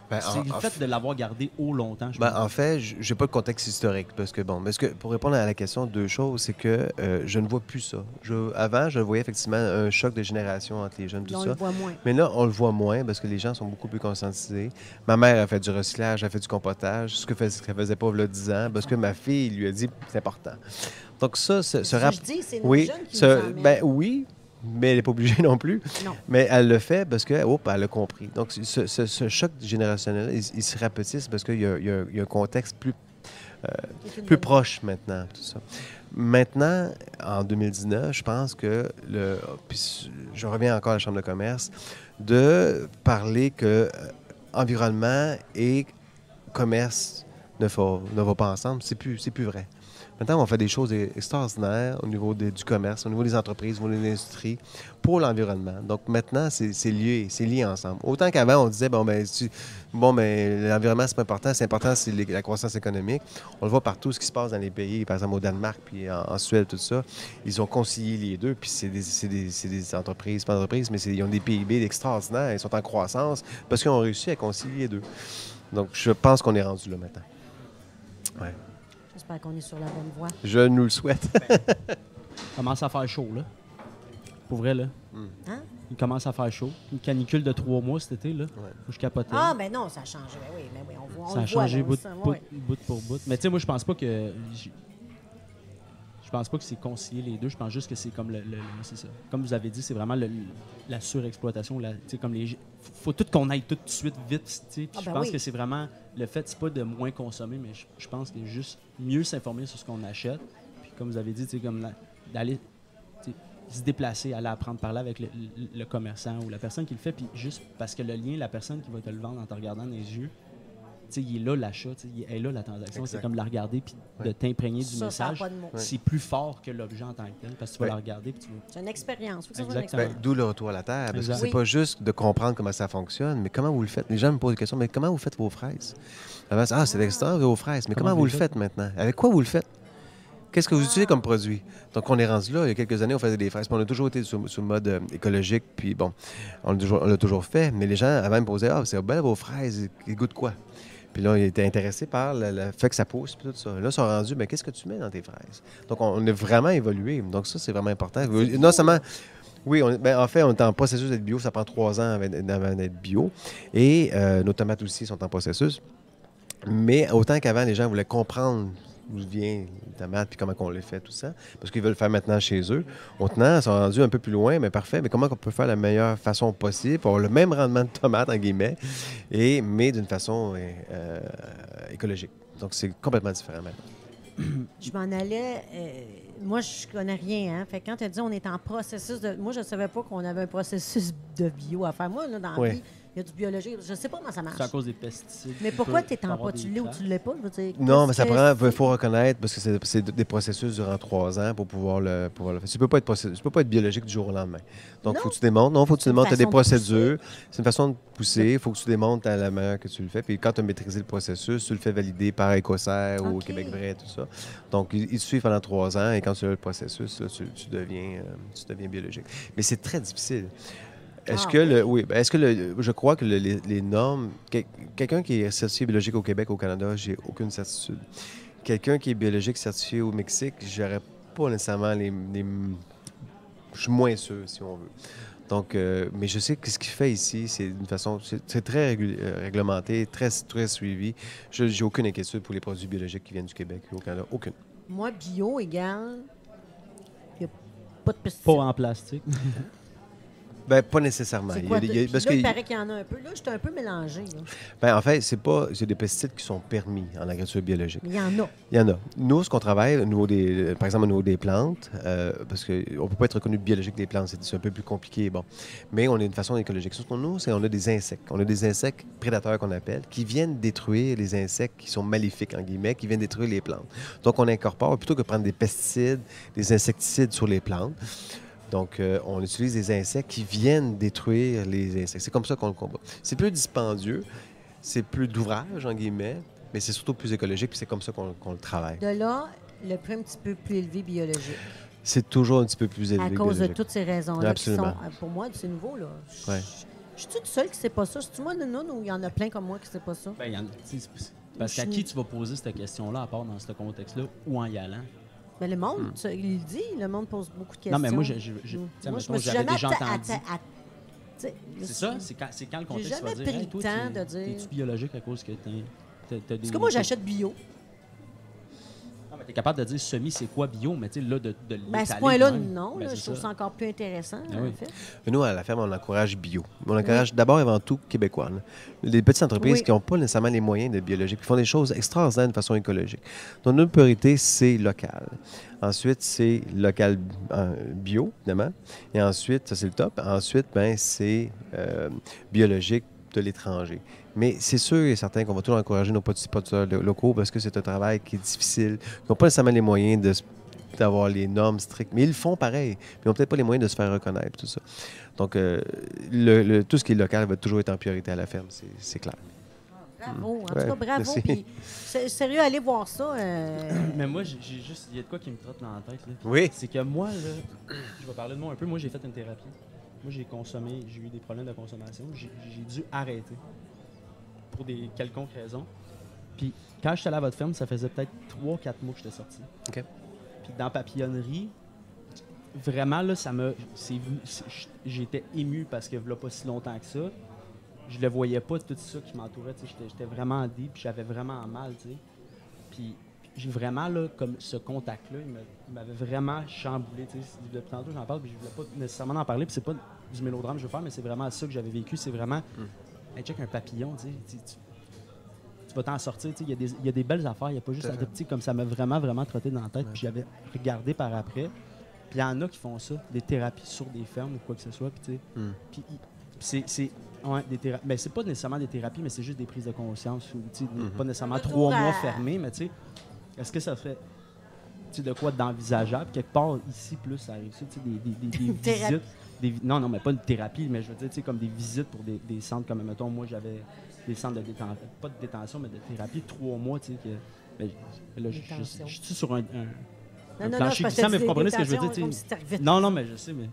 Ben, c'est le en fait de l'avoir gardé au longtemps. Je Ben, pense. en fait, j'ai pas le contexte historique parce que bon, parce que pour répondre à la question, deux choses, c'est que euh, je ne vois plus ça. Je- avant, je voyais effectivement un choc de génération entre les jeunes, tout on ça. le voit moins. Mais là, on le voit moins parce que les gens sont beaucoup plus conscientisés. Ma mère a fait du recyclage, a fait du compotage, ce que qu'elle faisait pas il y a 10 ans, parce que ma fille lui a dit c'est important. Donc ça, ce, ce Ça, rap- je dis, c'est nos Oui, jeunes qui ce- ben oui, mais elle n'est pas obligée <laughs> non plus. Non. Mais elle le fait parce que, hop, elle a compris. Donc, ce, ce- ce choc générationnel, il, il se rapetisse parce qu'il y, a- y y un contexte plus, une plus proche maintenant, tout ça. Maintenant, en 2019, je pense que, le, puis je reviens encore à la Chambre de commerce, de parler que euh, environnement et commerce ne, vont pas ensemble, c'est plus, plus vrai. Maintenant, on fait des choses extraordinaires au niveau des- du commerce, au niveau des entreprises, au niveau de l'industrie, pour l'environnement. Donc maintenant, c'est lié, c'est lié ensemble. Autant qu'avant, on disait, bon, ben, tu- bon, ben, l'environnement, c'est pas important, c'est important, c'est la croissance économique. On le voit partout, ce qui se passe dans les pays, par exemple au Danemark, puis en, Suède, tout ça. Ils ont concilié les deux, puis c'est des, des- des entreprises, pas entreprises, mais ils ont des PIB extraordinaires, ils sont en croissance parce qu'ils ont réussi à concilier les deux. Donc, je pense qu'on est rendu là maintenant. Ouais. J'espère qu'on est sur la bonne voie. Je nous le souhaite. <laughs> commence à faire chaud, là. Pour vrai, là. Hein? Il commence à faire chaud. Une canicule de trois mois cet été, là. Faut que je capotais. Ah, ben non, ça a changé. Ben oui, mais oui, on voit. on ça a le voit, changé bout, ça, bout- ouais. bout pour bout. Mais tu sais, moi, je pense pas que. Je pense pas que c'est concilier les deux. Je pense juste que c'est comme le. le- ça. Comme vous avez dit, c'est vraiment le- la surexploitation. La, comme les, faut, tout qu'on aille tout de suite vite. Ah, je ben pense oui. que c'est vraiment. Le fait, c'est pas de moins consommer, mais je, je pense que juste mieux s'informer sur ce qu'on achète. Puis comme vous avez dit, comme d'aller se déplacer, aller apprendre parler avec le, le- le commerçant ou la personne qui le fait, puis juste parce que le lien, la personne qui va te le vendre en te regardant dans les yeux, il est là l'achat, il est là la transaction. C'est comme la regarder puis de t'imprégner du message. C'est plus fort que l'objet en tant que tel parce que tu vas la regarder puis tu C'est une expérience. Ben, D'où le retour à la terre. Parce que c'est Oui. pas juste de comprendre comment ça fonctionne, mais comment vous le faites. Les gens me posent des questions, mais comment vous faites vos fraises? Avant, c'est, ah, c'est extra vos fraises. Mais comment, Comment vous vous le faites? maintenant? Avec quoi vous le faites? Qu'est-ce que vous utilisez comme produit? Donc, on est rendu là. Il y a quelques années, on faisait des fraises. Puis on a toujours été sur, le mode euh, écologique. Puis bon, on l'a toujours, on l'a toujours fait. Mais les gens avant me posaient Ah, c'est belle vos fraises. Ils goûtent quoi? Puis là, ils étaient intéressés par le, le fait que ça pousse. Puis tout ça. Là, ils sont rendus, mais qu'est-ce que tu mets dans tes fraises? Donc, on, a vraiment évolué. Donc, ça, c'est vraiment important. Non seulement. Oui, on- ben, en fait, on est en processus d'être bio. Ça prend trois ans avant, avant d'être bio. Et euh, nos tomates aussi sont en processus. Mais autant qu'avant, les gens voulaient comprendre d'où vient les tomates puis comment on les fait, tout ça, parce qu'ils veulent le faire maintenant chez eux. Maintenant, ils sont rendus un peu plus loin, mais parfait. Mais comment on peut faire la meilleure façon possible pour avoir le même rendement de tomates, en guillemets, et, mais d'une façon euh, euh, écologique? Donc, c'est complètement différent maintenant. Je m'en allais. euh, moi, je connais rien. Hein? Fait que quand tu as dit on est en processus de. Moi, je ne savais pas qu'on avait un processus de bio à faire. Moi, là, dans la vie, il y a du biologique. Je ne sais pas comment ça marche. C'est à cause des pesticides. Mais pourquoi tu es peux en avoir pas? Tu l'es ou tu ne l'es pas? Je veux dire, Non, mais ça prend, il faut reconnaître, parce que c'est- des processus durant trois ans pour pouvoir le, pouvoir le faire. Tu peux pas être procé- tu peux pas être biologique du jour au lendemain. Donc, Non. faut que tu démontres. Non, faut que tu démontres. Tu as des de procédures. C'est une façon de pousser. Il faut que tu démontres à la manière que tu le fais. Puis quand tu as maîtrisé le processus, tu le fais valider par Écossaire ou. Québec Vrai, tout ça. Donc, ils ils te suivent pendant trois ans et quand tu as le processus, là, tu, tu deviens, euh, tu deviens biologique. Mais c'est très difficile. Est-ce Ah, que le, oui, ben, est-ce que le, je crois que le- les, les normes, quel- quelqu'un qui est certifié biologique au Québec, au Canada, j'ai aucune certitude. Quelqu'un qui est biologique certifié au Mexique, j'aurais pas nécessairement les, les- je suis moins sûr si on veut. Donc, euh, mais je sais que ce qu'il fait ici, c'est d'une façon, c'est c'est très régul- euh, réglementé, très, très suivi. Je j'ai aucune inquiétude pour les produits biologiques qui viennent du Québec ou au Canada, aucune. Moi, bio égale. Il n'y a pas de pesticides. Pas en plastique. <laughs> Ben, pas nécessairement. Il y a quoi? des- de- il y a- puis parce là, que- il paraît qu'il y en a un peu. Là, j'étais un peu mélangé. ben, en fait, c'est pas, c'est des pesticides qui sont permis en agriculture biologique. Mais il y en a. Il y en a. Nous, ce qu'on travaille, au niveau des, par exemple, au niveau des plantes, euh, parce qu'on ne peut pas être reconnu biologique des plantes, c'est un peu plus compliqué, bon. Mais on a une façon écologique. Ce qu'on nous, c'est on a des insectes. On a des insectes prédateurs qu'on appelle, qui viennent détruire les insectes qui sont maléfiques, en guillemets, qui viennent détruire les plantes. Donc, on incorpore, plutôt que de prendre des pesticides, des insecticides sur les plantes, donc, euh, on utilise des insectes qui viennent détruire les insectes. C'est comme ça qu'on le combat. C'est plus dispendieux, c'est plus d'ouvrage, en guillemets, mais c'est surtout plus écologique, puis c'est comme ça qu'on le travaille. De là, le prix un petit peu plus élevé biologique. C'est toujours un petit peu plus élevé. À cause de toutes ces raisons-là. qui Absolument. sont, euh, pour moi, c'est nouveau. là. Je Ouais. je suis toute seule qui ne sait pas ça. C'est-tu moi, non, ou il y en a plein comme moi qui ne sait pas ça? Ben, il y en parce qu'à qui tu vas poser cette question-là, à part dans ce contexte-là, ou en y allant? Mais le monde, ça, il le dit, le monde pose beaucoup de questions. Hmm. Non, mais moi, je, je, je- Mm. sais, Moi, je mettons, me suis jamais déjà atta- entendu. je C'est ça, c'est quand, quand le J'ai contexte jamais va dire pris hey, le toi, temps de dire- T'es-tu biologique à cause que des. Parce que moi, j'achète bio. Mais t'es capable de dire semi, c'est quoi bio, mais tu sais, là, de, de Ben, à ce point-là, de même, non. ben, là, je trouve ça encore plus intéressant, Ah en oui. fait. Mais Nous, à la ferme, on encourage bio. On encourage d'abord et avant tout québécois. là. Les petites entreprises Oui. qui n'ont pas nécessairement les moyens d'être biologiques, qui font des choses extraordinaires de façon écologique. Donc, notre priorité, c'est local. Ensuite, c'est local euh, bio, évidemment. Et ensuite, ça, c'est le top. Ensuite, ben, c'est euh, biologique de l'étranger. Mais c'est sûr et certain qu'on va toujours encourager nos producteurs lo- locaux parce que c'est un travail qui est difficile. Ils n'ont pas nécessairement les moyens de se- d'avoir les normes strictes, mais ils le font pareil. Mais ils n'ont peut-être pas les moyens de se faire reconnaître, tout ça. Donc, euh, le- le- tout ce qui est local va toujours être en priorité à la ferme, c'est- c'est clair. Bravo. En tout cas, bravo. merci. Puis, sérieux, allez voir ça. euh, <coughs> Mais moi, j'ai j'ai juste. Il y a de quoi qui me trotte dans la tête. Là. Oui. C'est que moi, là, <coughs> je vais parler de moi un peu. Moi, j'ai fait une thérapie. Moi, j'ai consommé, j'ai eu des problèmes de consommation. J'ai j'ai dû arrêter pour des quelconques raisons. Puis quand j'étais allé à votre ferme, ça faisait peut-être 3-4 mois que j'étais sorti. OK. Puis dans papillonnerie, vraiment, là, ça me. J'étais ému parce que là, pas si longtemps que ça. Je le voyais pas, tout ça qui m'entourait. J'étais vraiment deep, puis j'avais vraiment mal. Puis j'ai vraiment, là, comme ce contact-là, il m'a- il m'avait vraiment chamboulé. tu sais. Depuis tantôt, j'en parle, puis je voulais pas nécessairement en parler, puis c'est pas du mélodrame que je veux faire, mais c'est vraiment ça que j'avais vécu. C'est vraiment. Hey, check un papillon, tu sais. tu- tu- tu vas t'en sortir. Il y, a des- il y a des belles affaires. Il n'y a pas juste petit comme ça m'a vraiment, vraiment trotté dans la tête. Puis j'avais regardé par après. Puis il y en a qui font ça, des thérapies sur des fermes ou quoi que ce soit. Puis tu sais, Mm. puis c'est. c'est ouais, des thérapies. Mais c'est pas nécessairement des thérapies, mais c'est juste des prises de conscience. Ou, Mhm. Pas nécessairement trois à- mois fermés, mais tu sais, est-ce que ça fait. Tu sais, de quoi d'envisageable? Quelque part ici, plus, ça arrive ça, tu sais, des, des, des, des <laughs> visites. Des non, non, mais pas une thérapie, mais je veux dire, tu sais, comme des visites pour des, des centres, comme, mettons, moi, j'avais des centres de détention, pas de détention, mais de thérapie, trois mois, tu sais, que. ben, là, je- je Détention. je suis sur un, un- Non, un non, non, plancher je pensais glissant, mais vous comprenez ce que je veux dire, Non, non, mais je sais, mais.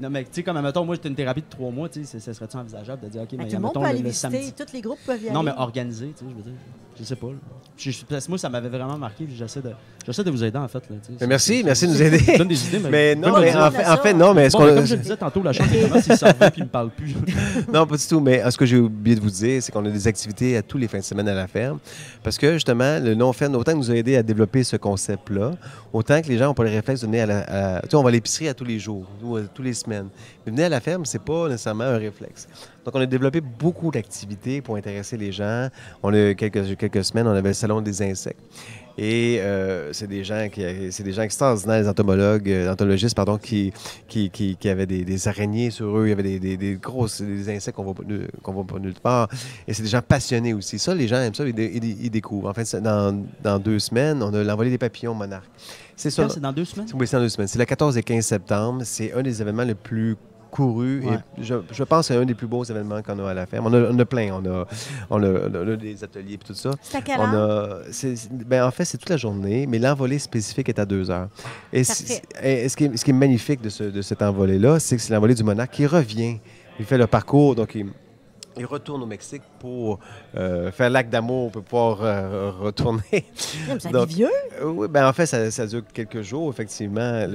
Non, mais tu sais, comme, mettons, moi, j'étais une thérapie de trois mois, tu sais, ce- ce serait-tu envisageable de dire, OK, Ben, mais tout le monde peut aller le, le visiter. samedi. Tous les groupes peuvent y aller. Non, mais organisé, tu sais, je veux dire. Je sais pas. là. Je- je- parce que moi, ça m'avait vraiment marqué, puis j'essaie de, j'essaie de vous aider, en fait. Là. Mais merci, C'est- merci de nous c'est- aider. je donne des idées, mais. Mais non, mais en fait, en fait, non, mais est-ce Bon, mais qu'on. comme je le disais tantôt, la chambre est commence, il s'en va, puis il me parle plus. <laughs> Non, pas du tout. Mais euh, ce que j'ai oublié de vous dire, c'est qu'on a des activités à tous les fins de semaine à la ferme. Parce que, justement, le non-ferme, autant que nous a aidé à développer ce concept-là, autant que les gens n'ont pas le réflexe de venir à la. à- Tu sais, on va à l'épicerie à tous les jours, ou à tous les Mais venir à la ferme, c'est pas nécessairement un réflexe. Donc, on a développé beaucoup d'activités pour intéresser les gens. On a quelques, quelques semaines, on avait le salon des insectes. Et euh, c'est des gens qui c'est des gens extraordinaires, les entomologues, euh, entomologistes, pardon, qui, qui, qui, qui avaient des, des araignées sur eux, il y avait des, des, des grosses des insectes qu'on voit pas nu- qu'on voit pas nulle part. Et c'est des gens passionnés aussi. Ça, les gens aiment ça, ils, ils- ils découvrent. En fait, dans, dans deux semaines, on a l'envolée des papillons monarques. C'est ça. C'est dans deux semaines? Oui, c'est dans deux semaines. C'est le 14 et 15 septembre. C'est un des événements les plus Ouais. et je, je pense que c'est un des plus beaux événements qu'on a à la ferme. On a, on a plein. On a, on, a, on a des ateliers et tout ça. C'est à quelle On heure? a, c'est- c'est- ben, en fait, c'est toute la journée, mais l'envolée spécifique est à deux heures. Et, c'est- et ce, qui est, ce qui est magnifique de, ce, de cette envolée-là, c'est que c'est l'envolée du monarque qui revient. Il fait le parcours, donc il, il retourne au Mexique pour euh, faire l'acte d'amour, pour pouvoir euh, retourner. <laughs> Crème, Ça donc, vieux. Euh, oui, ben en fait, ça, ça dure quelques jours, effectivement.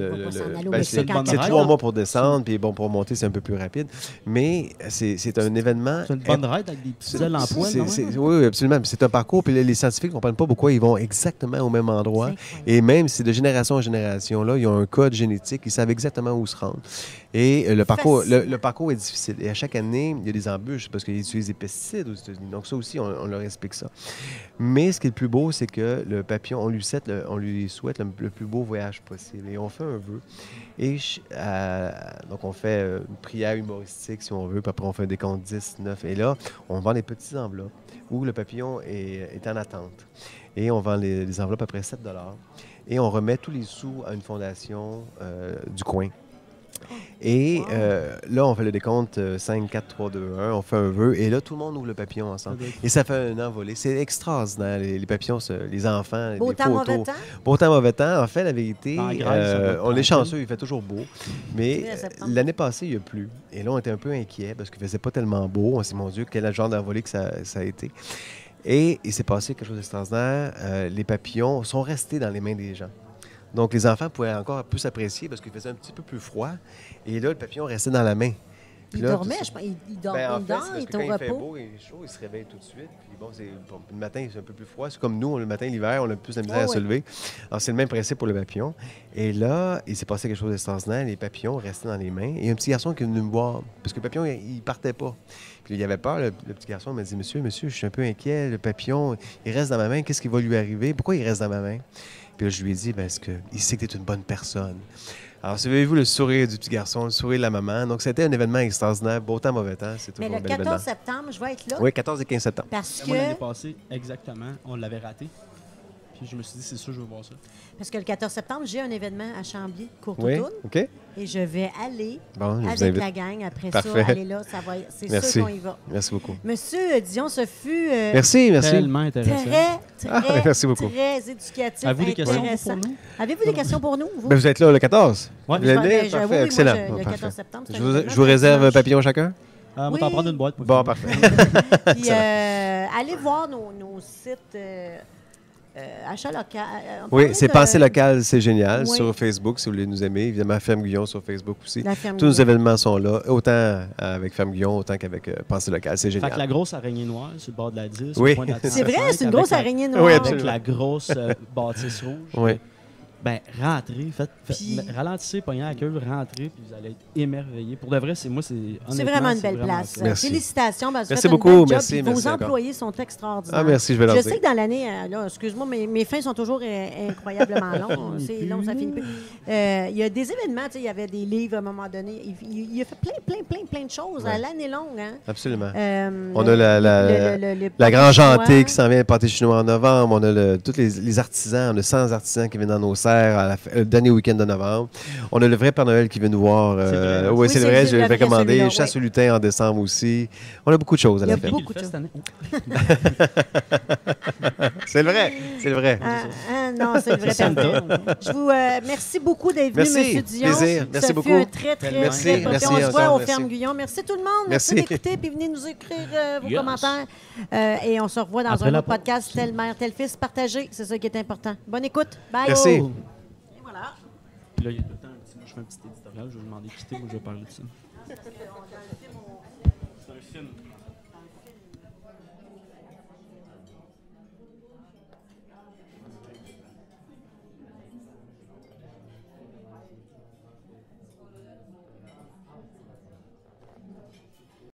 Ben, c'est trois mois pour descendre, puis bon, pour monter, c'est un peu plus rapide. Mais c'est un événement. C'est une bonne raide avec des petites ailes en poil, Oui, oui, absolument. C'est un parcours, puis les, scientifiques ne comprennent pas pourquoi ils vont exactement au même endroit. Et même si de génération en génération, là, ils ont un code génétique, ils savent exactement où se rendre. Et euh, le parcours, le, parcours est difficile. Et à chaque année, il y a des embûches parce qu'ils utilisent des pesticides aux États-Unis. Donc ça aussi, on, on leur explique ça. Mais ce qui est le plus beau, c'est que le papillon, on lui souhaite le, plus beau voyage possible. Et on fait un vœu. Et euh, donc on fait euh, une prière humoristique, si on veut, puis après on fait un décompte 10, 9. Et là, on vend des petites enveloppes où le papillon est, est en attente. Et on vend les, les enveloppes après 7 Et on remet tous les sous à une fondation euh, du coin. Et Wow. euh, là, on fait le décompte euh, 5, 4, 3, 2, 1. On fait un vœu. Et là, tout le monde ouvre le papillon ensemble. Et ça fait un envolé. C'est extraordinaire. Les, les papillons, se- les enfants, Beau les temps, photos. mauvais temps? Beau temps, mauvais temps. En fait, la vérité, euh, on est chanceux, il fait toujours beau. Mais l'année passée, il y a plu. Et là, on était un peu inquiets parce qu'il faisait pas tellement beau. On s'est dit, mon Dieu, quel genre d'envolée que ça, ça a été. Et il s'est passé quelque chose d'extraordinaire. Euh, les papillons sont restés dans les mains des gens. Donc, les enfants pouvaient encore plus apprécier parce qu'il faisait un petit peu plus froid. Et là, le papillon restait dans la main. Puis Il là, dormait, je pense. Il, il dort, ben, en il fait, dort, il est au il fait beau et chaud, il se réveille tout de suite. Puis bon, le matin, c'est un peu plus froid. C'est comme nous, le matin, l'hiver, on a plus de misère Ah à se ouais. lever. Alors, c'est le même principe pour le papillon. Et là, il s'est passé quelque chose d'extraordinaire. Les papillons restaient dans les mains. Et un petit garçon qui est venu me voir. Parce que le papillon, il, il partait pas. Puis il avait peur. Le, le petit garçon m'a dit Monsieur, monsieur, je suis un peu inquiet. Le papillon, il reste dans ma main. Qu'est-ce qui va lui arriver? Pourquoi il reste dans ma main Puis là, je lui ai dit Parce qu'il sait que tu es une bonne personne. Alors, savez-vous le sourire du petit garçon, le sourire de la maman. Donc, c'était un événement extraordinaire, beau temps, mauvais temps. C'est Mais toujours le un bel 14 événement. septembre, je vais être là Oui, 14 et 15 septembre. parce Moi, l'année que, passée, exactement, on l'avait raté. Puis je me suis dit, c'est sûr, je veux voir ça. Parce que le 14 septembre, j'ai un événement à Chambly, Oui, Courtautoun, OK. et je vais aller Bon, je vous avec la gang. Après Parfait. ça, aller là, ça va, c'est Merci. sûr qu'on y va. Merci beaucoup. Monsieur Dion, ce fut euh, Merci, merci. Tellement intéressant. très, très, Ah, <laughs> merci beaucoup. très éducatif, Avez-vous des questions intéressant. pour nous? Avez-vous des questions pour nous, vous? Ben, vous êtes là le 14? Ouais. Vous êtes là? ben, Parfait, oui, oui, moi, excellent. je- Bon, le parfait. 14 septembre, Je vous, je réserve un papillon chacun? Ah, Oui. On va t'en prendre une boîte. pour Bon, parfait. Puis, euh, allez voir nos, nos sites euh, achats locaux. euh, Oui, c'est de- Pensée locale, c'est génial. Oui. Sur Facebook, si vous voulez nous aimer. Évidemment, Ferme Guillon sur Facebook aussi. La ferme Tous nos événements sont là, autant avec Ferme Guillon, autant qu'avec euh, Pensée locale. C'est Fait que la génial. grosse araignée noire sur le bord de la 10, Oui. C'est vrai, 35, c'est une grosse araignée noire. Oui, Avec la grosse euh, bâtisse rouge. Oui. Ben, rentrez, faites, faites- Puis- ralentissez, pognez à la queue, rentrez, puis vous allez être émerveillés. Pour de vrai, c'est moi, c'est C'est vraiment une belle vraiment place. Merci. Félicitations. ben, vous Merci une beaucoup, job, merci, Vos encore. employés sont extraordinaires. Ah, merci, je vais leur Je dire. sais que dans l'année, euh, excuse-moi, mais mes fins sont toujours euh, incroyablement <laughs> longues. C'est long, ça finit plus. Euh, Il y a des événements, tu sais, il y avait des livres à un moment donné. Il, a fait plein, plein, plein, plein de choses à Ouais. l'année longue. Hein? Absolument. Euh, On a la- la- le- le- le- La le Grange chinois. Jantée qui s'en vient, le pâté chinois en novembre. On a le- tous les, les artisans, on a 100 artisans qui viennent dans nos à la fin- le dernier week-end de novembre. On a le vrai Père Noël qui vient nous voir. euh, C'est vrai, oui, c'est le vrai, c'est je celui-là, Chasse au lutin en décembre aussi. On a beaucoup de choses à la beaucoup de? <laughs> C'est le vrai, c'est le vrai. Ah, ah, non, c'est le vrai C'est Père Santa. Noël. Je vous euh, merci beaucoup d'être venu, Merci, Monsieur Dion. plaisir. Merci Ça beaucoup. fut un très, très, Merci, très merci, On se voit au merci. Ferme Guyon. Merci tout le monde. Merci, Merci. d'écouter puis venez nous écrire euh, vos Yes. commentaires. Euh, et on se revoit dans Après un autre podcast. Tel mère, tel fils, partagé. C'est ça qui est important. Bonne écoute. Bye. Merci. Voilà. Puis là, il y a tout le temps un petit, moi, je fais un petit éditorial, je vais demander de quitter, moi je vais parler de ça.